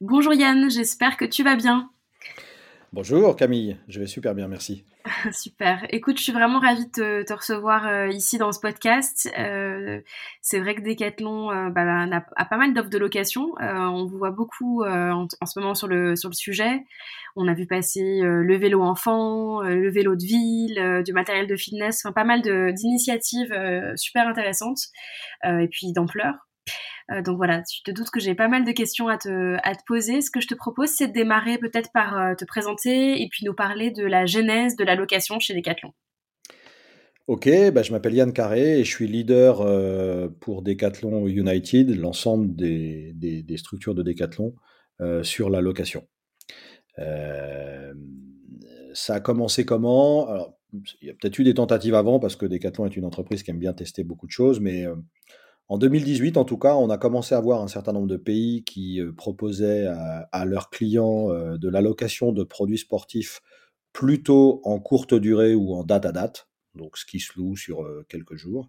Bonjour Yann, j'espère que tu vas bien. Bonjour Camille, je vais super bien, merci. Super. Écoute, je suis vraiment ravie de te, recevoir euh, ici dans ce podcast. Euh, c'est vrai que Decathlon euh, bah, a, pas mal d'offres de location. on vous voit beaucoup en, ce moment sur le, sur le sujet. On a vu passer le vélo enfant, le vélo de ville, du matériel de fitness, enfin pas mal d'initiatives super intéressantes et puis d'ampleur. Euh, donc voilà, tu te doutes que j'ai pas mal de questions à te, poser. Ce que je te propose, c'est de démarrer peut-être par euh, te présenter et puis nous parler de la genèse de la location chez Decathlon. Ok, bah je m'appelle Yann Carré et je suis leader euh, pour Decathlon United, l'ensemble des, structures de Decathlon sur la location. ça a commencé comment? Il y a peut-être eu des tentatives avant parce que Decathlon est une entreprise qui aime bien tester beaucoup de choses, mais en 2018, en tout cas, on a commencé à voir un certain nombre de pays qui euh, proposaient à, leurs clients euh, de l'allocation de produits sportifs plutôt en courte durée ou en date à date, donc ce qui se loue sur euh, quelques jours.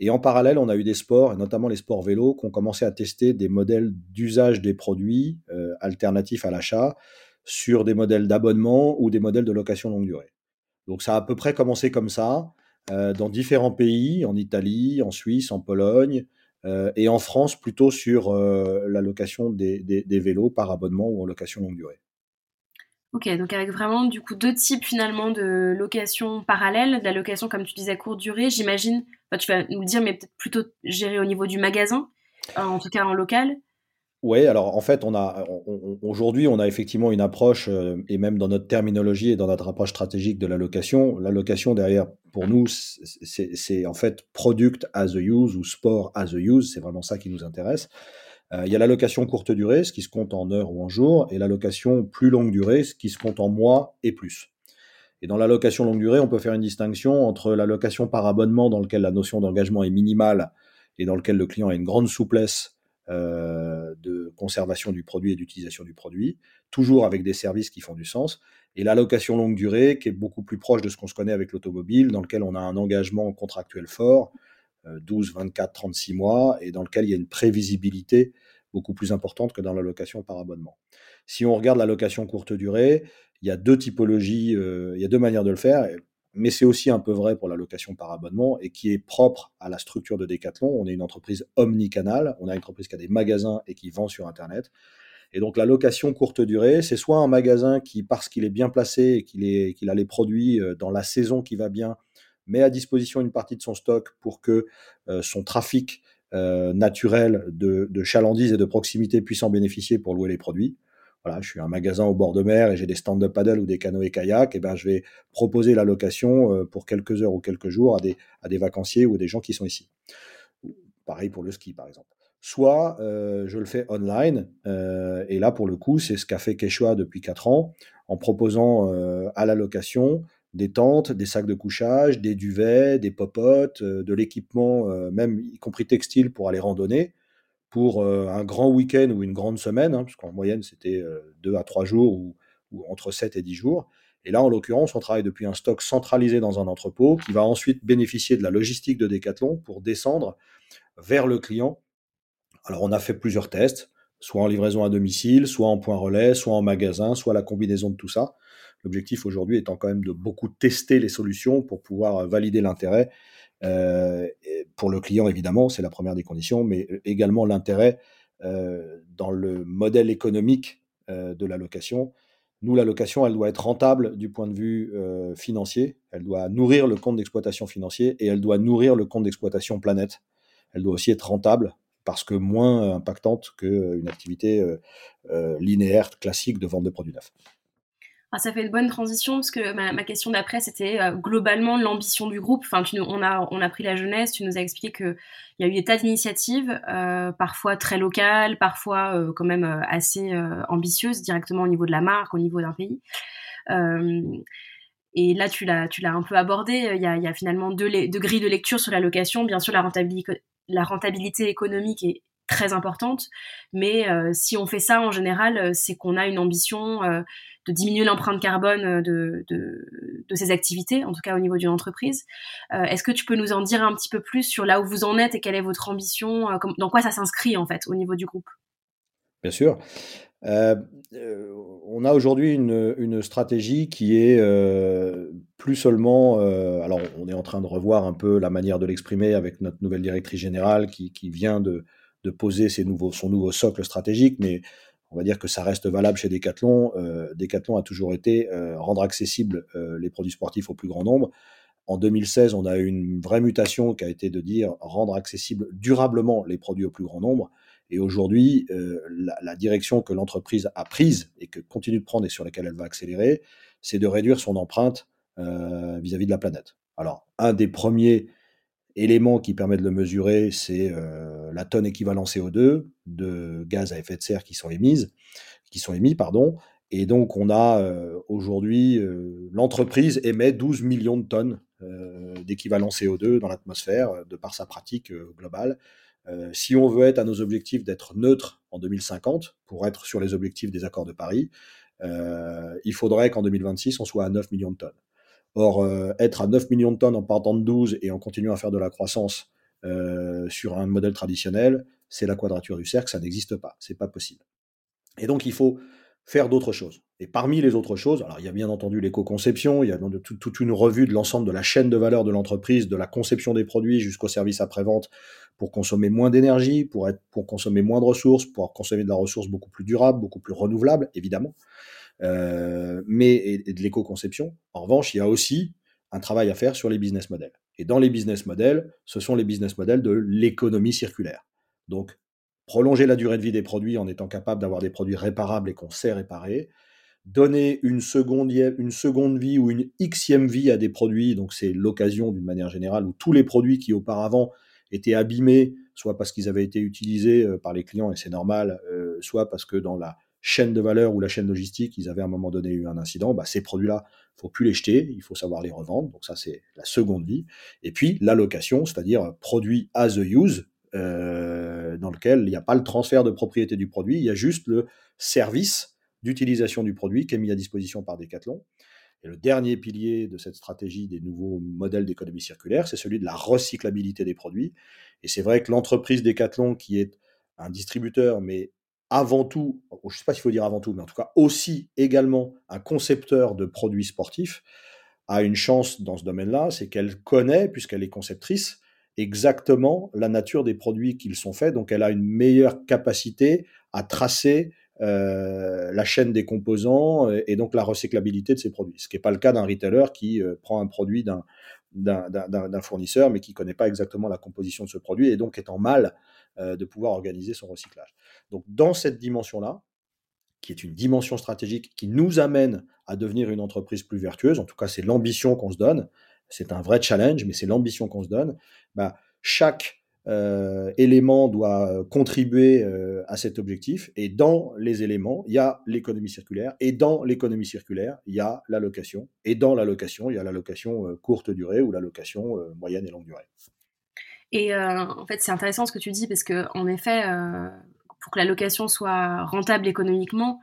Et en parallèle, on a eu des sports, et notamment les sports vélos, qui ont commencé à tester des modèles d'usage des produits alternatifs à l'achat sur des modèles d'abonnement ou des modèles de location longue durée. Donc ça a à peu près commencé comme ça. Euh, dans différents pays, en Italie, en Suisse, en Pologne, euh, et en France plutôt sur euh, la location des, vélos par abonnement ou en location longue durée. Ok, donc avec vraiment du coup deux types finalement de location parallèle, de la location comme tu disais courte durée, j'imagine, tu vas nous le dire, mais peut-être plutôt géré au niveau du magasin, en tout cas en local, oui, alors en fait, on a aujourd'hui, on a effectivement une approche, euh, et même dans notre terminologie et dans notre approche stratégique de la location, la location derrière, pour nous, c'est en fait product as a use ou sport as a use, c'est vraiment ça qui nous intéresse. Euh, il y a la location courte durée, ce qui se compte en heures ou en jours, et la location plus longue durée, ce qui se compte en mois et plus. Et dans la location longue durée, on peut faire une distinction entre la location par abonnement, dans lequel la notion d'engagement est minimale et dans lequel le client a une grande souplesse de conservation du produit et d'utilisation du produit, toujours avec des services qui font du sens, et l'allocation longue durée qui est beaucoup plus proche de ce qu'on se connaît avec l'automobile, dans lequel on a un engagement contractuel fort, 12, 24, 36 mois, et dans lequel il y a une prévisibilité beaucoup plus importante que dans l'allocation par abonnement. Si on regarde l'allocation courte durée, il y a deux typologies, euh, il y a deux manières de le faire mais c'est aussi un peu vrai pour la location par abonnement et qui est propre à la structure de Decathlon. On est une entreprise omnicanale, on a une entreprise qui a des magasins et qui vend sur Internet. Et donc la location courte durée, c'est soit un magasin qui, parce qu'il est bien placé et qu'il a les produits euh, dans la saison qui va bien, met à disposition une partie de son stock pour que euh, son trafic euh, naturel de, de chalandise et de proximité puisse en bénéficier pour louer les produits voilà, je suis un magasin au bord de mer et j'ai des stands de paddle ou des canoës kayak, et ben je vais proposer la location euh, pour quelques heures ou quelques jours à des, à des vacanciers ou des gens qui sont ici. Pareil pour le ski, par exemple. Soit euh, je le fais online, euh, et là pour le coup, c'est ce qu'a fait Quechua depuis 4 ans, en proposant à la location des tentes, des sacs de couchage, des duvets, des popotes, de l'équipement, même y compris textile pour aller randonner pour euh, un grand week-end ou une grande semaine, hein, puisqu'en moyenne c'était euh, deux à trois jours ou, entre 7 et 10 jours. Et là, en l'occurrence, on travaille depuis un stock centralisé dans un entrepôt qui va ensuite bénéficier de la logistique de Decathlon pour descendre vers le client. Alors, on a fait plusieurs tests, soit en livraison à domicile, soit en point relais, soit en magasin, soit la combinaison de tout ça. L'objectif aujourd'hui étant quand même de beaucoup tester les solutions pour pouvoir valider l'intérêt euh, pour le client, évidemment, c'est la première des conditions, mais également l'intérêt euh, dans le modèle économique euh, de la location. Nous, la location, elle doit être rentable du point de vue financier, elle doit nourrir le compte d'exploitation financier et elle doit nourrir le compte d'exploitation planète. Elle doit aussi être rentable parce que moins impactante qu'une activité linéaire classique de vente de produits neufs. Ah, ça fait une bonne transition parce que ma, question d'après c'était euh, globalement l'ambition du groupe. Enfin, on a on a pris la jeunesse. Tu nous as expliqué que il y a eu des tas d'initiatives, euh, parfois très locales, parfois euh, quand même assez ambitieuses directement au niveau de la marque, au niveau d'un pays. et là, tu l'as tu l'as un peu abordé. Il y a, il y a finalement deux, deux, grilles de lecture sur la location. Bien sûr, la rentabilité la rentabilité économique est très importante, mais si on fait ça en général, c'est qu'on a une ambition de diminuer l'empreinte carbone euh, de, de, ces activités, en tout cas au niveau d'une entreprise. Euh, Est-ce que tu peux nous en dire un petit peu plus sur là où vous en êtes et quelle est votre ambition, euh, dans quoi ça s'inscrit en fait au niveau du groupe? Bien sûr. on a aujourd'hui une, stratégie qui est plus seulement. alors, on est en train de revoir un peu la manière de l'exprimer avec notre nouvelle directrice générale qui, vient de, poser ses nouveaux, son nouveau socle stratégique, mais on va dire que ça reste valable chez Decathlon. Decathlon a toujours été rendre accessibles les produits sportifs au plus grand nombre. En 2016, on a eu une vraie mutation qui a été de dire rendre accessible durablement les produits au plus grand nombre. Et aujourd'hui, euh, la, direction que l'entreprise a prise et que continue de prendre et sur laquelle elle va accélérer, c'est de réduire son empreinte euh, vis-à-vis de la planète. Alors, un des premiers éléments qui permet de le mesurer, c'est euh, la tonne équivalent CO2 de gaz à effet de serre qui sont émises, qui sont émis, pardon. Et donc, on a aujourd'hui, l'entreprise émet 12 millions de tonnes d'équivalent CO2 dans l'atmosphère de par sa pratique globale. Euh, si on veut être à nos objectifs d'être neutre en 2050, pour être sur les objectifs des accords de Paris, euh, il faudrait qu'en 2026, on soit à 9 millions de tonnes. Or, euh, être à 9 millions de tonnes en partant de 12 et en continuant à faire de la croissance sur un modèle traditionnel, c'est la quadrature du cercle, ça n'existe pas, c'est pas possible. Et donc, il faut faire d'autres choses. Et parmi les autres choses, alors il y a bien entendu l'éco-conception, il y a toute une revue de l'ensemble de la chaîne de valeur de l'entreprise, de la conception des produits jusqu'au service après-vente, pour consommer moins d'énergie, pour, consommer moins de ressources, pour consommer de la ressource beaucoup plus durable, beaucoup plus renouvelable, évidemment, euh, mais et, de l'éco-conception. En revanche, il y a aussi un travail à faire sur les business models. Et dans les business models, ce sont les business models de l'économie circulaire. Donc, prolonger la durée de vie des produits en étant capable d'avoir des produits réparables et qu'on sait réparer, donner une seconde, une seconde vie ou une xème vie à des produits, donc c'est l'occasion d'une manière générale où tous les produits qui auparavant étaient abîmés, soit parce qu'ils avaient été utilisés euh, par les clients et c'est normal, euh, soit parce que dans la chaîne de valeur ou la chaîne logistique, ils avaient à un moment donné eu un incident, bah, ces produits-là, il faut plus les jeter, il faut savoir les revendre. Donc ça, c'est la seconde vie. Et puis l'allocation, c'est-à-dire produit as a use, euh, dans lequel il n'y a pas le transfert de propriété du produit, il y a juste le service d'utilisation du produit qui est mis à disposition par Decathlon. Et le dernier pilier de cette stratégie des nouveaux modèles d'économie circulaire, c'est celui de la recyclabilité des produits. Et c'est vrai que l'entreprise Decathlon, qui est un distributeur, mais avant tout, je ne sais pas s'il faut dire avant tout, mais en tout cas aussi également un concepteur de produits sportifs, a une chance dans ce domaine-là, c'est qu'elle connaît, puisqu'elle est conceptrice, exactement la nature des produits qu'ils sont faits. Donc elle a une meilleure capacité à tracer euh, la chaîne des composants euh, et, donc la recyclabilité de ces produits. Ce qui n'est pas le cas d'un retailer qui euh, prend un produit d'un, d'un, fournisseur mais qui ne connaît pas exactement la composition de ce produit et donc est en mal de pouvoir organiser son recyclage. Donc dans cette dimension-là, qui est une dimension stratégique qui nous amène à devenir une entreprise plus vertueuse, en tout cas c'est l'ambition qu'on se donne, c'est un vrai challenge, mais c'est l'ambition qu'on se donne, bah, chaque euh, élément doit contribuer euh, à cet objectif. Et dans les éléments, il y a l'économie circulaire. Et dans l'économie circulaire, il y a l'allocation. Et dans l'allocation, il y a l'allocation euh, courte durée ou l'allocation moyenne et longue durée. Et en fait, c'est intéressant ce que tu dis parce que, en effet, pour que l'allocation soit rentable économiquement,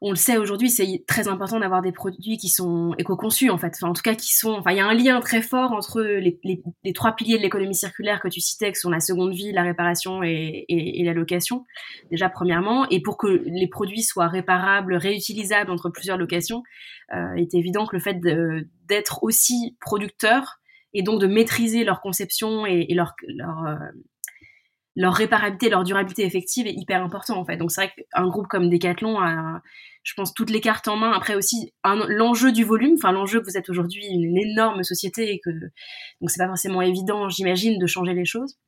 on le sait aujourd'hui, c'est très important d'avoir des produits qui sont éco-conçus en fait. en tout cas, qui sont. Enfin, il y a un lien très fort entre les, trois piliers de l'économie circulaire que tu citais, qui sont la seconde vie, la réparation et, la location. Déjà, premièrement, et pour que les produits soient réparables, réutilisables entre plusieurs locations, euh, est évident que le fait d'être aussi producteur et donc de maîtriser leur conception et, leur, leur euh, leur réparabilité, leur durabilité effective est hyper important en fait. Donc c'est vrai qu'un groupe comme Decathlon a, je pense, toutes les cartes en main. Après aussi, l'enjeu du volume, enfin l'enjeu que vous êtes aujourd'hui une, énorme société et que donc c'est pas forcément évident, j'imagine, de changer les choses.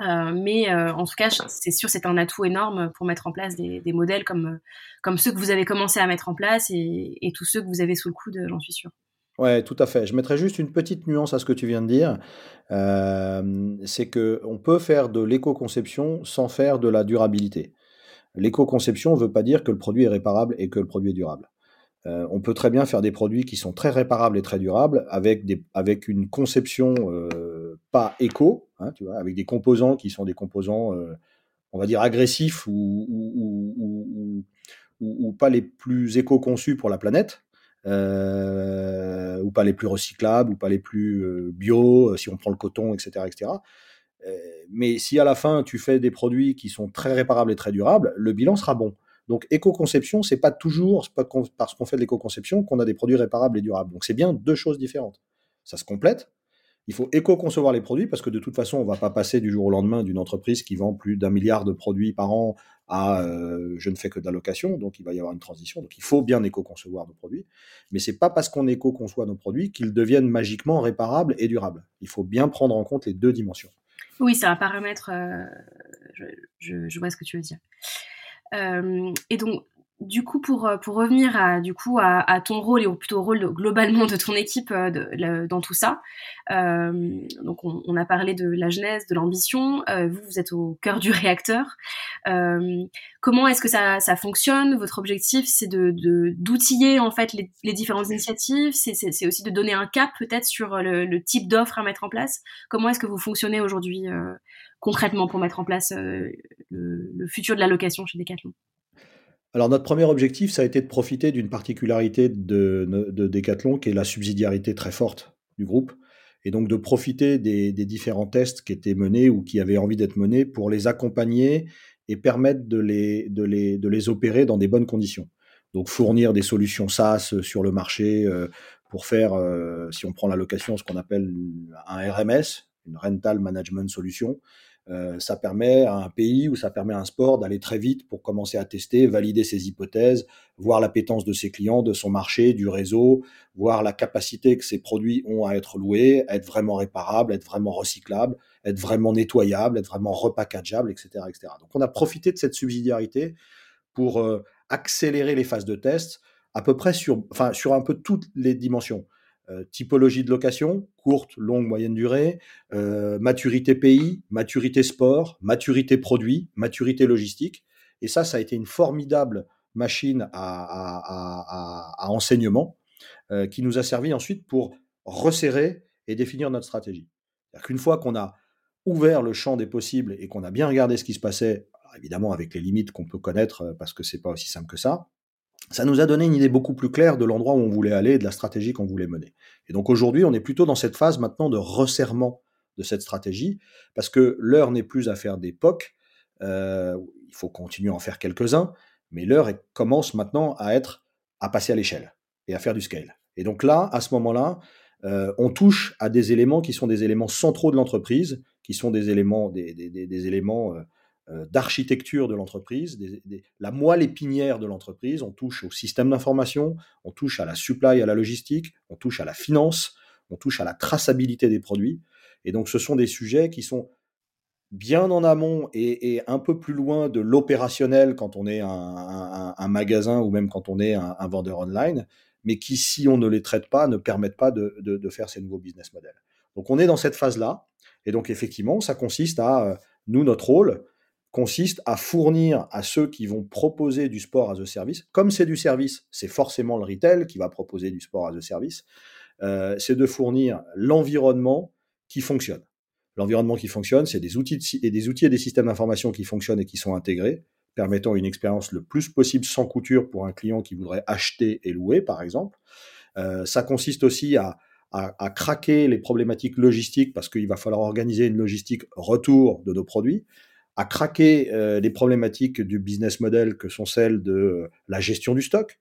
Euh, mais euh, en tout cas, c'est sûr, c'est un atout énorme pour mettre en place des, modèles comme, comme ceux que vous avez commencé à mettre en place et, et tous ceux que vous avez sous le coude, j'en suis sûr. Ouais, tout à fait. Je mettrais juste une petite nuance à ce que tu viens de dire. Euh, c'est qu'on peut faire de l'éco-conception sans faire de la durabilité. L'éco-conception ne veut pas dire que le produit est réparable et que le produit est durable. Euh, on peut très bien faire des produits qui sont très réparables et très durables avec, des, avec une conception euh, pas éco, hein, tu vois, avec des composants qui sont des composants, on va dire, agressifs ou, ou, ou pas les plus éco-conçus pour la planète. Euh, ou pas les plus recyclables, ou pas les plus euh, bio, euh, si on prend le coton, etc. etc. mais si à la fin tu fais des produits qui sont très réparables et très durables, le bilan sera bon. Donc éco-conception, c'est pas toujours parce qu'on fait de l'éco-conception qu'on a des produits réparables et durables. Donc c'est bien deux choses différentes. Ça se complète. Il faut éco-concevoir les produits parce que de toute façon, on va pas passer du jour au lendemain d'une entreprise qui vend plus d'un milliard de produits par an euh, je ne fais que de donc il va y avoir une transition. Donc il faut bien éco-concevoir nos produits, mais c'est pas parce qu'on éco-conçoit nos produits qu'ils deviennent magiquement réparables et durables. Il faut bien prendre en compte les deux dimensions. Oui, c'est un paramètre. Euh, je, vois ce que tu veux dire. Euh, et donc, du coup, pour, euh, pour revenir à, du coup, à, ton rôle et au plutôt rôle globalement de ton équipe euh, dans tout ça, euh, donc on, a parlé de la genèse, de l'ambition. vous, vous êtes au cœur du réacteur. comment est-ce que ça, ça, fonctionne? Votre objectif, c'est de, d'outiller en fait les, les différentes initiatives. C'est, aussi de donner un cap peut-être sur le, type d'offre à mettre en place? Comment est-ce que vous fonctionnez aujourd'hui concrètement pour mettre en place le, le futur de la location chez Decathlon? Alors notre premier objectif, ça a été de profiter d'une particularité de, de, Decathlon, qui est la subsidiarité très forte du groupe, et donc de profiter des, différents tests qui étaient menés ou qui avaient envie d'être menés pour les accompagner et permettre de les, de les, de les opérer dans des bonnes conditions. Donc fournir des solutions SaaS sur le marché euh, pour faire, euh, si on prend la location, ce qu'on appelle un RMS, une Rental Management Solution, euh, ça permet à un pays ou ça permet à un sport d'aller très vite pour commencer à tester, valider ses hypothèses, voir l'appétence de ses clients, de son marché, du réseau, voir la capacité que ses produits ont à être loués, à être vraiment réparables, être vraiment recyclables, être vraiment nettoyables, être vraiment repackageables, etc., etc. Donc on a profité de cette subsidiarité pour euh, accélérer les phases de test à peu près sur, enfin, sur un peu toutes les dimensions. Euh, typologie de location, courte, longue, moyenne durée, euh, maturité pays, maturité sport, maturité produit, maturité logistique. Et ça, ça a été une formidable machine à, enseignement euh, qui nous a servi ensuite pour resserrer et définir notre stratégie. Qu'une fois qu'on a ouvert le champ des possibles et qu'on a bien regardé ce qui se passait, évidemment avec les limites qu'on peut connaître parce que c'est pas aussi simple que ça, ça nous a donné une idée beaucoup plus claire de l'endroit où on voulait aller et de la stratégie qu'on voulait mener. Et donc aujourd'hui, on est plutôt dans cette phase maintenant de resserrement de cette stratégie, parce que l'heure n'est plus à faire des POC, euh, il faut continuer à en faire quelques-uns, mais l'heure commence maintenant à être à passer à l'échelle et à faire du scale. Et donc là, à ce moment-là, euh, on touche à des éléments qui sont des éléments centraux de l'entreprise, qui sont des éléments, des, éléments euh, d'architecture de l'entreprise, la moelle épinière de l'entreprise. On touche au système d'information, on touche à la supply, à la logistique, on touche à la finance, on touche à la traçabilité des produits. Et donc, ce sont des sujets qui sont bien en amont et, un peu plus loin de l'opérationnel quand on est un, magasin ou même quand on est un, vendeur online, mais qui, si on ne les traite pas, ne permettent pas de, de faire ces nouveaux business models. Donc, on est dans cette phase-là. Et donc, effectivement, ça consiste à, euh, nous, notre rôle, consiste à fournir à ceux qui vont proposer du sport as a service, comme c'est du service, c'est forcément le retail qui va proposer du sport as a service, euh, c'est de fournir l'environnement qui fonctionne. L'environnement qui fonctionne, c'est des outils et des outils et des systèmes d'information qui fonctionnent et qui sont intégrés, permettant une expérience le plus possible sans couture pour un client qui voudrait acheter et louer, par exemple. Euh, ça consiste aussi à, à, craquer les problématiques logistiques parce qu'il va falloir organiser une logistique retour de nos produits à craquer euh, les problématiques du business model que sont celles de la gestion du stock.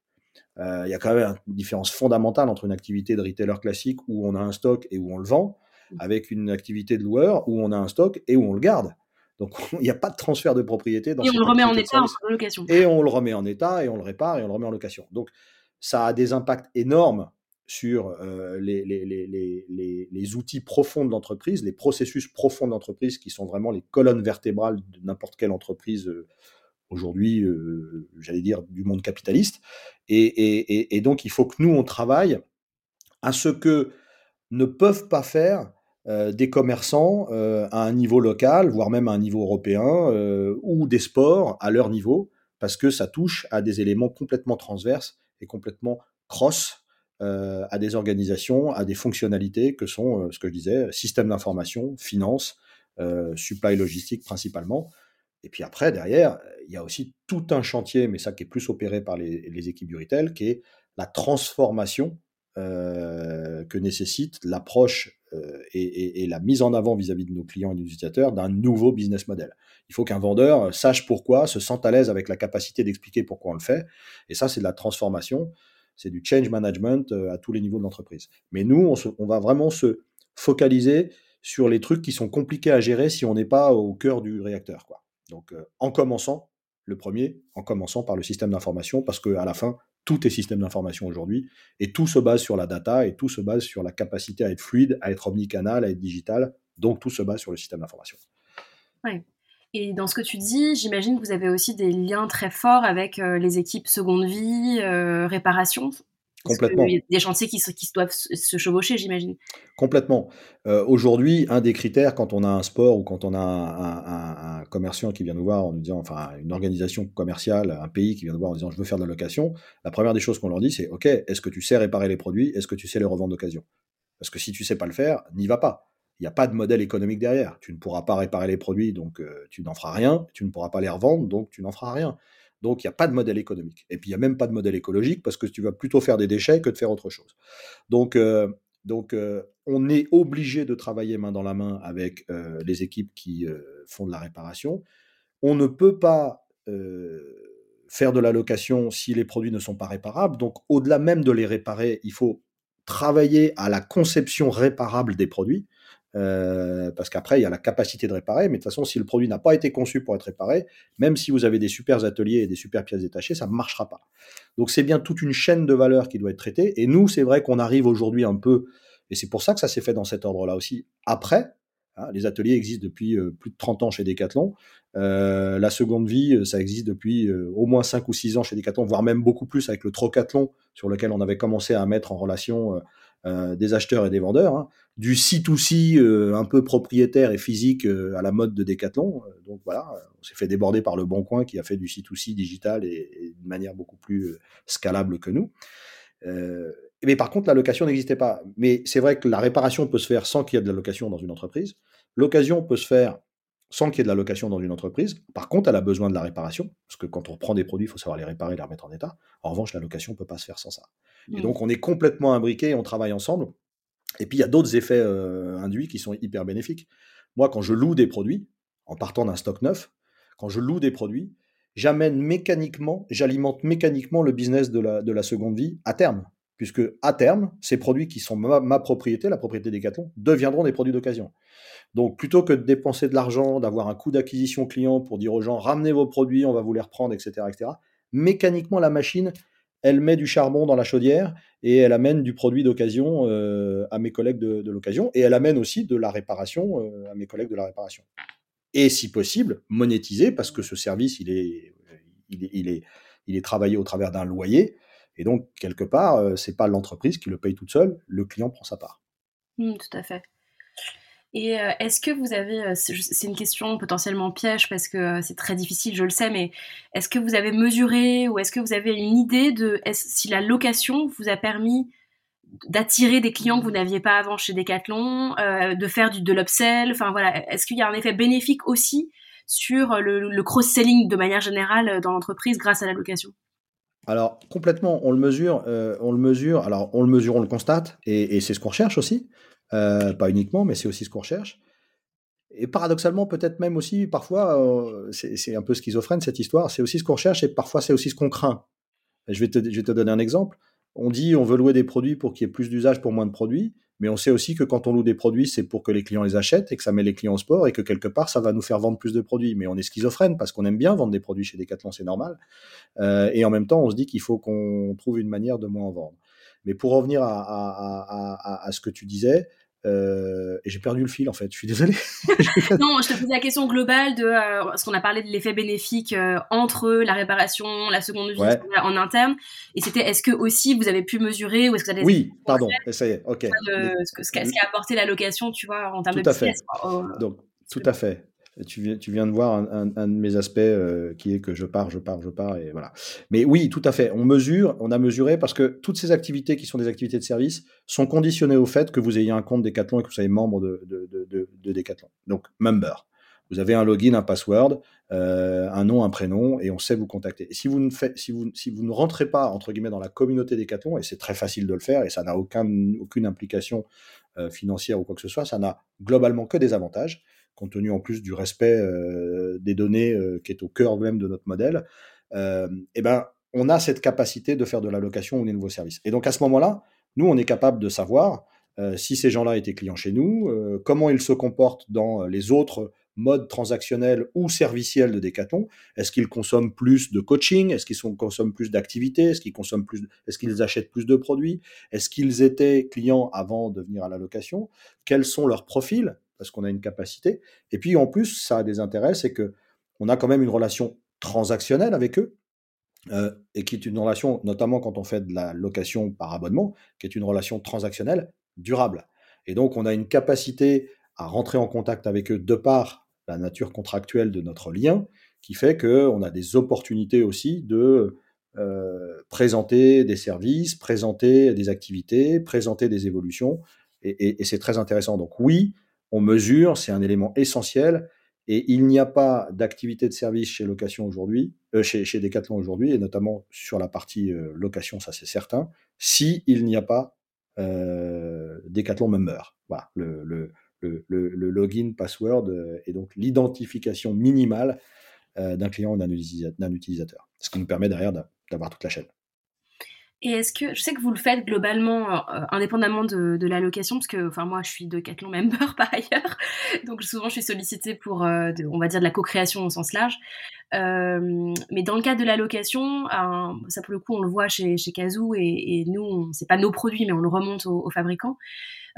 Euh, il y a quand même une différence fondamentale entre une activité de retailer classique où on a un stock et où on le vend, mmh. avec une activité de loueur où on a un stock et où on le garde. Donc il n'y a pas de transfert de propriété. Dans et on le remet en état en location. Et on le remet en état et on le répare et on le remet en location. Donc ça a des impacts énormes sur euh, les, les, les, les, outils profonds de l'entreprise, les processus profonds de l'entreprise qui sont vraiment les colonnes vertébrales de n'importe quelle entreprise euh, aujourd'hui, euh, j'allais dire, du monde capitaliste. Et, et, et, donc, il faut que nous, on travaille à ce que ne peuvent pas faire des commerçants à un niveau local, voire même à un niveau européen, ou des sports à leur niveau, parce que ça touche à des éléments complètement transverses et complètement cross euh, à des organisations, à des fonctionnalités que sont, euh, ce que je disais, système d'information, finance, euh, supply logistique principalement. Et puis après, derrière, il y a aussi tout un chantier, mais ça qui est plus opéré par les, équipes du retail, qui est la transformation que nécessite l'approche et, la mise en avant vis-à-vis de nos clients et des utilisateurs d'un nouveau business model. Il faut qu'un vendeur sache pourquoi, se sente à l'aise avec la capacité d'expliquer pourquoi on le fait. Et ça, c'est de la transformation, c'est du change management à tous les niveaux de l'entreprise. Mais nous, on, va vraiment se focaliser sur les trucs qui sont compliqués à gérer si on n'est pas au cœur du réacteur. Quoi. Donc, en commençant, le premier, en commençant par le système d'information, parce qu'à la fin, tout est système d'information aujourd'hui, et tout se base sur la data, et tout se base sur la capacité à être fluide, à être omnicanal, à être digital, donc tout se base sur le système d'information. Et dans ce que tu dis, j'imagine que vous avez aussi des liens très forts avec euh, les équipes seconde vie, euh, réparation. Complètement. Il y a des chantiers qui, qui doivent se chevaucher, j'imagine. Complètement. Euh, aujourd'hui, un des critères, quand on a un sport ou quand on a un, commerciant qui vient nous voir en nous disant, enfin, une organisation commerciale, un pays qui vient nous voir en disant, je veux faire de la location, la première des choses qu'on leur dit, c'est, OK, est-ce que tu sais réparer les produits? Est-ce que tu sais les revendre d'occasion? Parce que si tu sais pas le faire, n'y va pas. Il n'y a pas de modèle économique derrière. Tu ne pourras pas réparer les produits, donc euh, tu n'en feras rien. Tu ne pourras pas les revendre, donc tu n'en feras rien. Donc, il n'y a pas de modèle économique. Et puis, il n'y a même pas de modèle écologique parce que tu vas plutôt faire des déchets que de faire autre chose. Donc, euh, donc euh, on est obligé de travailler main dans la main avec les équipes qui font de la réparation. On ne peut pas faire de la location si les produits ne sont pas réparables. Donc, au-delà même de les réparer, il faut travailler à la conception réparable des produits. Euh, parce qu'après, il y a la capacité de réparer, mais de toute façon, si le produit n'a pas été conçu pour être réparé, même si vous avez des super ateliers et des super pièces détachées, ça ne marchera pas. Donc c'est bien toute une chaîne de valeur qui doit être traitée, et nous, c'est vrai qu'on arrive aujourd'hui un peu, et c'est pour ça que ça s'est fait dans cet ordre-là aussi, après, hein, les ateliers existent depuis euh, plus de 30 ans chez Decathlon, euh, la seconde vie, ça existe depuis au moins 5 ou 6 ans chez Decathlon, voire même beaucoup plus avec le Trocathlon, sur lequel on avait commencé à mettre en relation euh, des acheteurs et des vendeurs, hein, du C2C euh, un peu propriétaire et physique euh, à la mode de Decathlon. donc voilà, on s'est fait déborder par le Bon Coin qui a fait du C2C digital et, de manière beaucoup plus scalable que nous. mais par contre, la location n'existait pas. Mais c'est vrai que la réparation peut se faire sans qu'il y ait de la location dans une entreprise. L'occasion peut se faire sans qu'il y ait de la location dans une entreprise. Par contre, elle a besoin de la réparation, parce que quand on reprend des produits, il faut savoir les réparer, les remettre en état. En revanche, la location ne peut pas se faire sans ça. Et mmh. donc, on est complètement imbriqués, on travaille ensemble. Et puis, il y a d'autres effets euh, induits qui sont hyper bénéfiques. Moi, quand je loue des produits, en partant d'un stock neuf, quand je loue des produits, j'amène mécaniquement, j'alimente mécaniquement le business de la, de la seconde vie à terme. Puisque à terme, ces produits qui sont ma, propriété, la propriété des Decathlon, deviendront des produits d'occasion. Donc plutôt que de dépenser de l'argent, d'avoir un coût d'acquisition client pour dire aux gens ramenez vos produits, on va vous les reprendre, etc., etc. Mécaniquement, la machine, elle met du charbon dans la chaudière et elle amène du produit d'occasion euh, à mes collègues de, l'occasion et elle amène aussi de la réparation euh, à mes collègues de la réparation. Et si possible, monétiser parce que ce service, il est, il est, travaillé au travers d'un loyer. Et donc, quelque part, euh, c'est pas l'entreprise qui le paye toute seule, le client prend sa part. Mmh, tout à fait. Et euh, est-ce que vous avez, euh, c'est une question potentiellement piège parce que c'est très difficile, je le sais, mais est-ce que vous avez mesuré ou est-ce que vous avez une idée de si la location vous a permis d'attirer des clients que vous n'aviez pas avant chez Decathlon, de faire du, de l'upsell, enfin est-ce qu'il y a un effet bénéfique aussi sur le, cross-selling de manière générale dans l'entreprise grâce à la location? Alors complètement, on le mesure, on le mesure. Alors on le mesure, on le constate, et, et c'est ce qu'on recherche aussi. Euh, pas uniquement, mais c'est aussi ce qu'on recherche. Et paradoxalement, peut-être même aussi, parfois, euh, c'est un peu schizophrène cette histoire, c'est aussi ce qu'on recherche et parfois c'est aussi ce qu'on craint. Je vais, te, je vais te donner un exemple. On dit on veut louer des produits pour qu'il y ait plus d'usage pour moins de produits, mais on sait aussi que quand on loue des produits, c'est pour que les clients les achètent et que ça met les clients au sport et que quelque part, ça va nous faire vendre plus de produits. Mais on est schizophrène parce qu'on aime bien vendre des produits chez Decathlon, c'est normal. Euh, et en même temps, on se dit qu'il faut qu'on trouve une manière de moins en vendre. Mais pour revenir à, ce que tu disais, euh, et j'ai perdu le fil en fait, je suis désolé. non, je te posais la question globale de euh, ce qu'on a parlé de l'effet bénéfique euh, entre la réparation, la seconde vie en interne. Et c'était est-ce que aussi vous avez pu mesurer ou est-ce que vous avez Oui, pardon, ça y est, ok. ce, qu'a apporté la location, tu vois, en termes tout de à fait. Donc, tout à fait tu viens, de voir un, de mes aspects euh, qui est que je pars, je pars, je pars, et voilà. Mais oui, tout à fait. On mesure, on a mesuré parce que toutes ces activités qui sont des activités de service sont conditionnées au fait que vous ayez un compte Decathlon et que vous soyez membre de, de, de, de Decathlon. Donc, member. Vous avez un login, un password, euh, un nom, un prénom, et on sait vous contacter. Si vous ne rentrez pas entre guillemets dans la communauté Decathlon, et c'est très facile de le faire, et ça n'a aucun, aucune implication financière ou quoi que ce soit, ça n'a globalement que des avantages, compte tenu en plus du respect des données qui est au cœur même de notre modèle. et ben, on a cette capacité de faire de la location ou des nouveaux services. Et donc à ce moment-là, nous, on est capable de savoir si ces gens-là étaient clients chez nous, comment ils se comportent dans les autres modes transactionnels ou serviciels de Decathlon. Est-ce qu'ils consomment plus de coaching? Est-ce qu'ils consomment plus d'activités? Est-ce qu'ils consomment plus Est-ce qu'ils achètent plus de produits? Est-ce qu'ils étaient clients avant de venir à la location? Quels sont leurs profils? Parce qu'on a une capacité. Et puis en plus, ça a des intérêts, c'est que on a quand même une relation transactionnelle avec eux. Euh, et qui est une relation, notamment quand on fait de la location par abonnement, qui est une relation transactionnelle durable. Et donc, on a une capacité à rentrer en contact avec eux de par la nature contractuelle de notre lien, qui fait qu'on a des opportunités aussi de euh, présenter des services, présenter des activités, présenter des évolutions, et c'est très intéressant. Donc oui, on mesure, c'est un élément essentiel, et il n'y a pas d'activité de service chez Location aujourd'hui, euh, chez, chez, Decathlon aujourd'hui, et notamment sur la partie euh, location, ça c'est certain, si il n'y a pas euh, Decathlon Member. Voilà, le, le, le, le login, password et donc l'identification minimale d'un client ou d'un utilisateur. Ce qui nous permet derrière d'avoir toute la chaîne. Et est-ce que, je sais que vous le faites globalement, euh, indépendamment de, de l'allocation, parce que, enfin, moi, je suis de Decathlon member par ailleurs, donc souvent, je suis sollicitée pour, euh, on va dire, de la co-création au sens large. Euh, mais dans le cadre de l'allocation, ça pour le coup, on le voit chez, chez Kazoo, et, et nous, c'est pas nos produits, mais on le remonte aux, fabricants.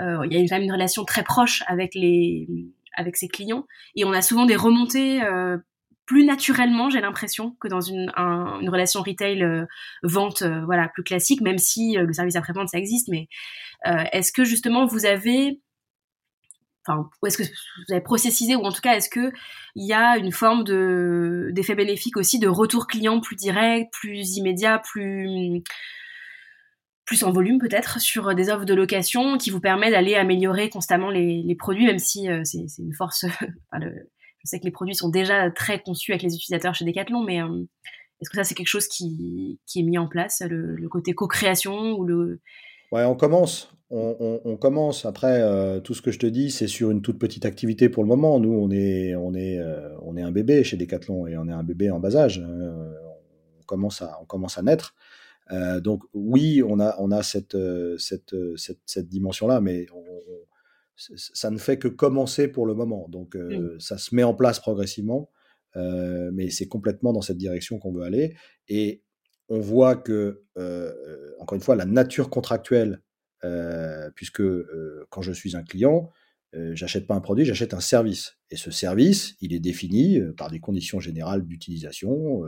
Euh, il y a quand même une relation très proche avec les avec ses clients, et on a souvent des remontées plus naturellement, j'ai l'impression, que dans une, relation retail euh, vente euh, voilà plus classique, même si euh, le service après-vente ça existe. Mais est-ce que justement vous avez, enfin, est-ce que vous avez processisé ou en tout cas est-ce que il y a une forme de d'effet bénéfique aussi de retour client plus direct, plus immédiat, plus plus en volume peut-être sur des offres de location qui vous permet d'aller améliorer constamment les, produits, même si c'est une force. je sais que les produits sont déjà très conçus avec les utilisateurs chez Decathlon, mais euh, est-ce que ça c'est quelque chose qui, qui, est mis en place, le, côté co-création ou le Ouais, on commence. On, commence. Après, euh, tout ce que je te dis, c'est sur une toute petite activité pour le moment. Nous, on est, on est, euh, on est un bébé chez Decathlon et on est un bébé en bas âge. on, commence à, on commence à naître. donc oui, on a, on a cette, cette, cette, dimension-là, mais ça ne fait que commencer pour le moment. Donc, mmh. ça se met en place progressivement, mais c'est complètement dans cette direction qu'on veut aller. Et on voit que, encore une fois, la nature contractuelle, puisque quand je suis un client, j'achète pas un produit, j'achète un service. Et ce service, il est défini par des conditions générales d'utilisation,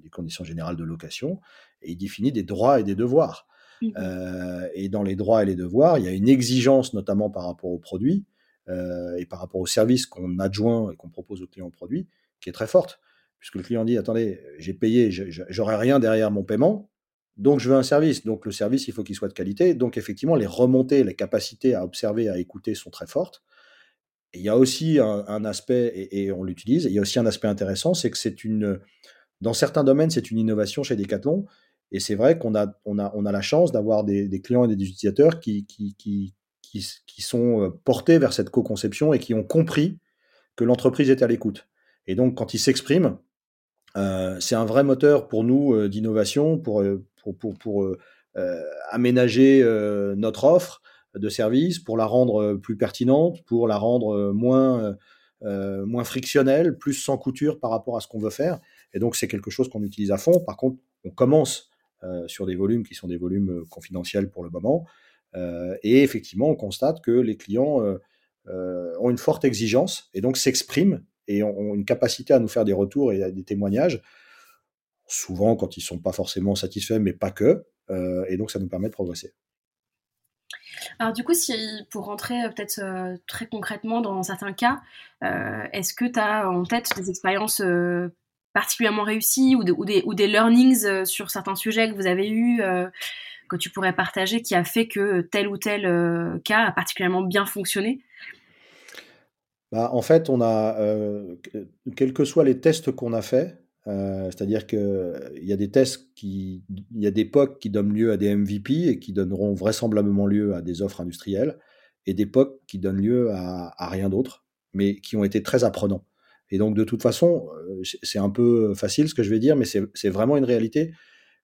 des conditions générales de location, et il définit des droits et des devoirs. Mmh et dans les droits et les devoirs, il y a une exigence notamment par rapport aux produits et par rapport aux services qu'on adjoint et qu'on propose aux clients produits qui est très forte. Puisque le client dit, attendez, j'ai payé, j'aurai rien derrière mon paiement, donc je veux un service. Donc le service, il faut qu'il soit de qualité. Donc effectivement, les remontées, les capacités à observer, à écouter sont très fortes. il y a aussi un, aspect, et, et on l'utilise, il y a aussi un aspect intéressant, c'est que c'est une, dans certains domaines, c'est une innovation chez Decathlon. Et c'est vrai qu'on a, on a, on a la chance d'avoir des, clients et des utilisateurs qui, qui, qui, qui, sont euh, portés vers cette co-conception et qui ont compris que l'entreprise est à l'écoute. Et donc, quand ils s'expriment, euh, c'est un vrai moteur pour nous euh, d'innovation, pour, pour, pour, pour aménager notre offre de service, pour la rendre plus pertinente, pour la rendre moins, moins frictionnelle, plus sans couture par rapport à ce qu'on veut faire. Et donc, c'est quelque chose qu'on utilise à fond. Par contre, on commence sur des volumes qui sont des volumes euh, confidentiels pour le moment. Euh, et effectivement, on constate que les clients ont une forte exigence et donc s'expriment et ont une capacité à nous faire des retours et des témoignages, souvent quand ils ne sont pas forcément satisfaits, mais pas que. et donc, ça nous permet de progresser. Alors du coup, si, pour rentrer peut-être très concrètement dans certains cas, est-ce que tu as en tête des expériences particulièrement réussi ou, des, des, learnings euh, sur certains sujets que vous avez eus euh, que tu pourrais partager qui a fait que tel ou tel euh, cas a particulièrement bien fonctionné? Bah, En fait, on a, quels que soient les tests qu'on a faits, c'est-à-dire qu'il y a des tests qui, il y a des POC qui donnent lieu à des MVP et qui donneront vraisemblablement lieu à des offres industrielles. et d'époques qui donnent lieu à, rien d'autre, mais qui ont été très apprenants. Et donc, de toute façon, euh, c'est un peu facile ce que je vais dire, mais c'est vraiment une réalité.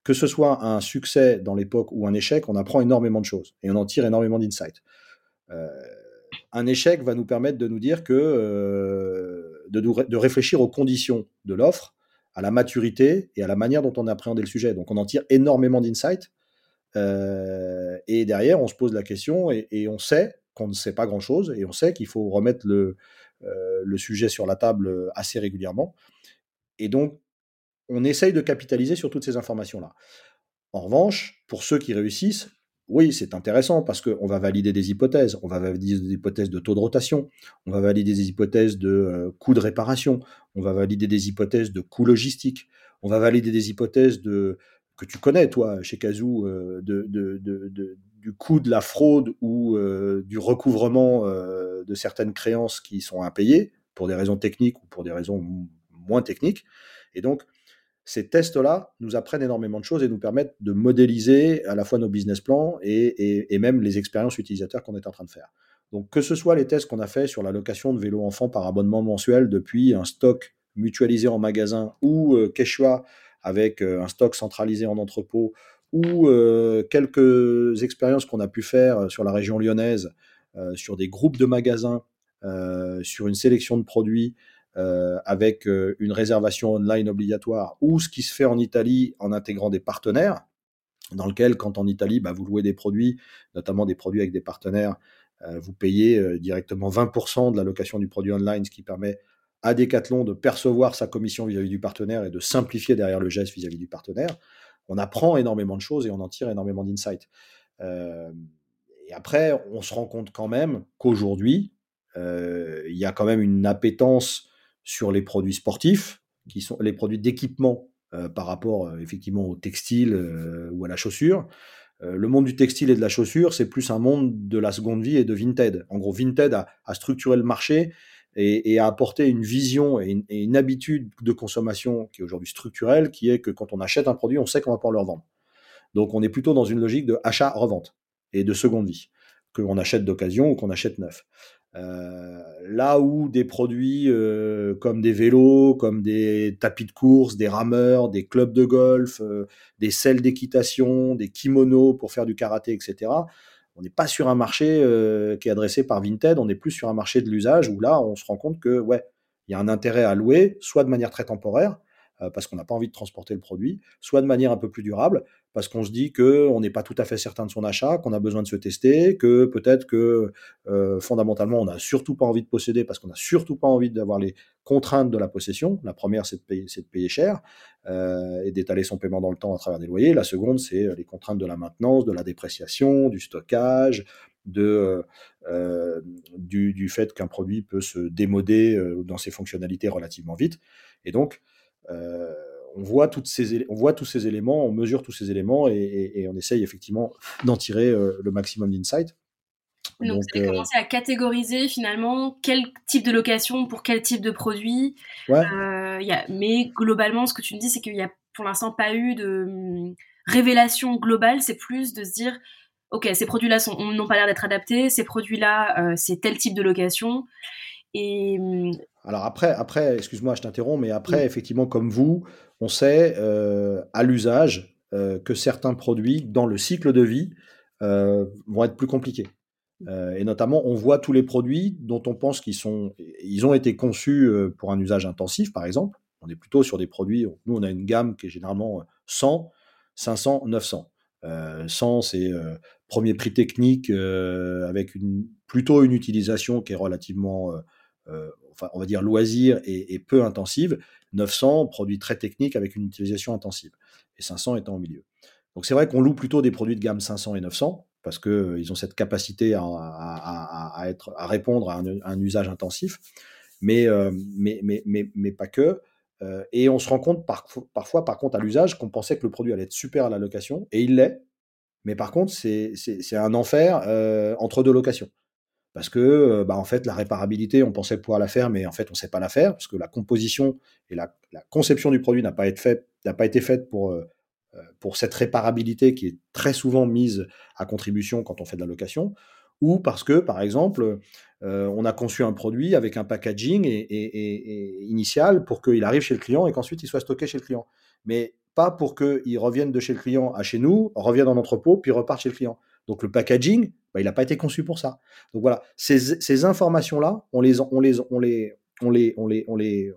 Que ce soit un succès dans l'époque ou un échec, on apprend énormément de choses et on en tire énormément d'insights. Euh, un échec va nous permettre de nous dire que euh, de, réfléchir aux conditions de l'offre, à la maturité et à la manière dont on a appréhendé le sujet. Donc on en tire énormément d'insights. Euh, et derrière, on se pose la question et, on sait qu'on ne sait pas grand-chose et on sait qu'il faut remettre le, euh, le sujet sur la table assez régulièrement. Et donc, on essaye de capitaliser sur toutes ces informations-là. En revanche, pour ceux qui réussissent, oui, c'est intéressant parce qu'on va valider des hypothèses. On va valider des hypothèses de taux de rotation, on va valider des hypothèses de euh, coûts de réparation, on va valider des hypothèses de coûts logistiques, on va valider des hypothèses de que tu connais, toi, chez Kazoo, euh, de, du coût de la fraude ou euh, du recouvrement de certaines créances qui sont impayées pour des raisons techniques ou pour des raisons moins techniques. Et donc, ces tests-là nous apprennent énormément de choses et nous permettent de modéliser à la fois nos business plans et, même les expériences utilisateurs qu'on est en train de faire. Donc que ce soit les tests qu'on a fait sur la location de vélos enfants par abonnement mensuel depuis un stock mutualisé en magasin ou euh, Quechua avec euh, un stock centralisé en entrepôt ou euh, quelques expériences qu'on a pu faire sur la région lyonnaise, sur des groupes de magasins, sur une sélection de produits, euh, avec euh, une réservation online obligatoire, ou ce qui se fait en Italie en intégrant des partenaires, dans lequel, quand en Italie, bah, vous louez des produits, notamment des produits avec des partenaires, euh, vous payez directement 20% de la location du produit online, ce qui permet à Decathlon de percevoir sa commission vis-à-vis du partenaire et de simplifier derrière le geste vis-à-vis du partenaire. On apprend énormément de choses et on en tire énormément d'insights. et après, on se rend compte quand même qu'aujourd'hui, il y a quand même une appétence sur les produits sportifs, qui sont les produits d'équipement par rapport effectivement au textile ou à la chaussure. le monde du textile et de la chaussure, c'est plus un monde de la seconde vie et de Vinted. En gros, Vinted a, structuré le marché et, a apporté une vision et une, habitude de consommation qui est aujourd'hui structurelle, qui est que quand on achète un produit, on sait qu'on va pouvoir le revendre. Donc on est plutôt dans une logique de achat-revente et de seconde vie, que l'on achète d'occasion ou qu'on achète neuf. Euh, là où des produits euh, comme des vélos, comme des tapis de course, des rameurs, des clubs de golf, euh, des selles d'équitation, des kimonos pour faire du karaté, etc. On n'est pas sur un marché qui est adressé par Vinted, on est plus sur un marché de l'usage où là, on se rend compte que ouais, il y a un intérêt à louer, soit de manière très temporaire, parce qu'on n'a pas envie de transporter le produit, soit de manière un peu plus durable, parce qu'on se dit qu'on n'est pas tout à fait certain de son achat, qu'on a besoin de se tester, que peut-être que euh, fondamentalement on n'a surtout pas envie de posséder parce qu'on n'a surtout pas envie d'avoir les contraintes de la possession. La première, c'est de payer, cher euh, et d'étaler son paiement dans le temps à travers des loyers. La seconde, c'est les contraintes de la maintenance, de la dépréciation, du stockage, euh, du, du, fait qu'un produit peut se démoder dans ses fonctionnalités relativement vite. Et donc, on voit, toutes ces, on voit tous ces éléments, on mesure tous ces éléments et, on essaye effectivement d'en tirer euh, le maximum d'insight. Donc, vous avez euh, commencé à catégoriser finalement quel type de location pour quel type de produit. Euh, y a, mais globalement, ce que tu me dis, c'est qu'il n'y a pour l'instant pas eu de hum, révélation globale. C'est plus de se dire, ok, ces produits-là n'ont pas l'air d'être adaptés, ces produits-là, c'est tel type de location. Et hum, alors après, après excuse-moi, je t'interromps, mais après, effectivement, comme vous, on sait euh, à l'usage euh, que certains produits, dans le cycle de vie, euh, vont être plus compliqués. et notamment, on voit tous les produits dont on pense qu'ils sont, ils ont été conçus pour un usage intensif, par exemple. On est plutôt sur des produits, nous, on a une gamme qui est généralement 100, 500, 900. 100, c'est premier prix technique avec une, plutôt une utilisation qui est relativement enfin, on va dire loisir et, peu intensive, 900 produits très techniques avec une utilisation intensive, et 500 étant au milieu. Donc c'est vrai qu'on loue plutôt des produits de gamme 500 et 900 parce qu'ils euh, ont cette capacité à, répondre à un, usage intensif, mais, euh, mais, mais, mais, pas que. Euh, et on se rend compte parfois, par contre, à l'usage, qu'on pensait que le produit allait être super à la location, et il l'est. Mais par contre, c'est un enfer entre deux locations parce que euh, bah, en fait la réparabilité, on pensait pouvoir la faire, mais en fait on sait pas la faire parce que la composition et la, conception du produit n'a pas été faite, euh, euh, pour cette réparabilité qui est très souvent mise à contribution quand on fait de la location. ou parce que, par exemple, on a conçu un produit avec un packaging initial pour qu'il arrive chez le client et qu'ensuite il soit stocké chez le client. Mais pas pour qu'il revienne de chez le client à chez nous, revienne en entrepôt, puis repart chez le client. Donc le packaging, bah, il n'a pas été conçu pour ça. Donc voilà, ces, informations-là, on les, on les, on les, on les, on les, on les,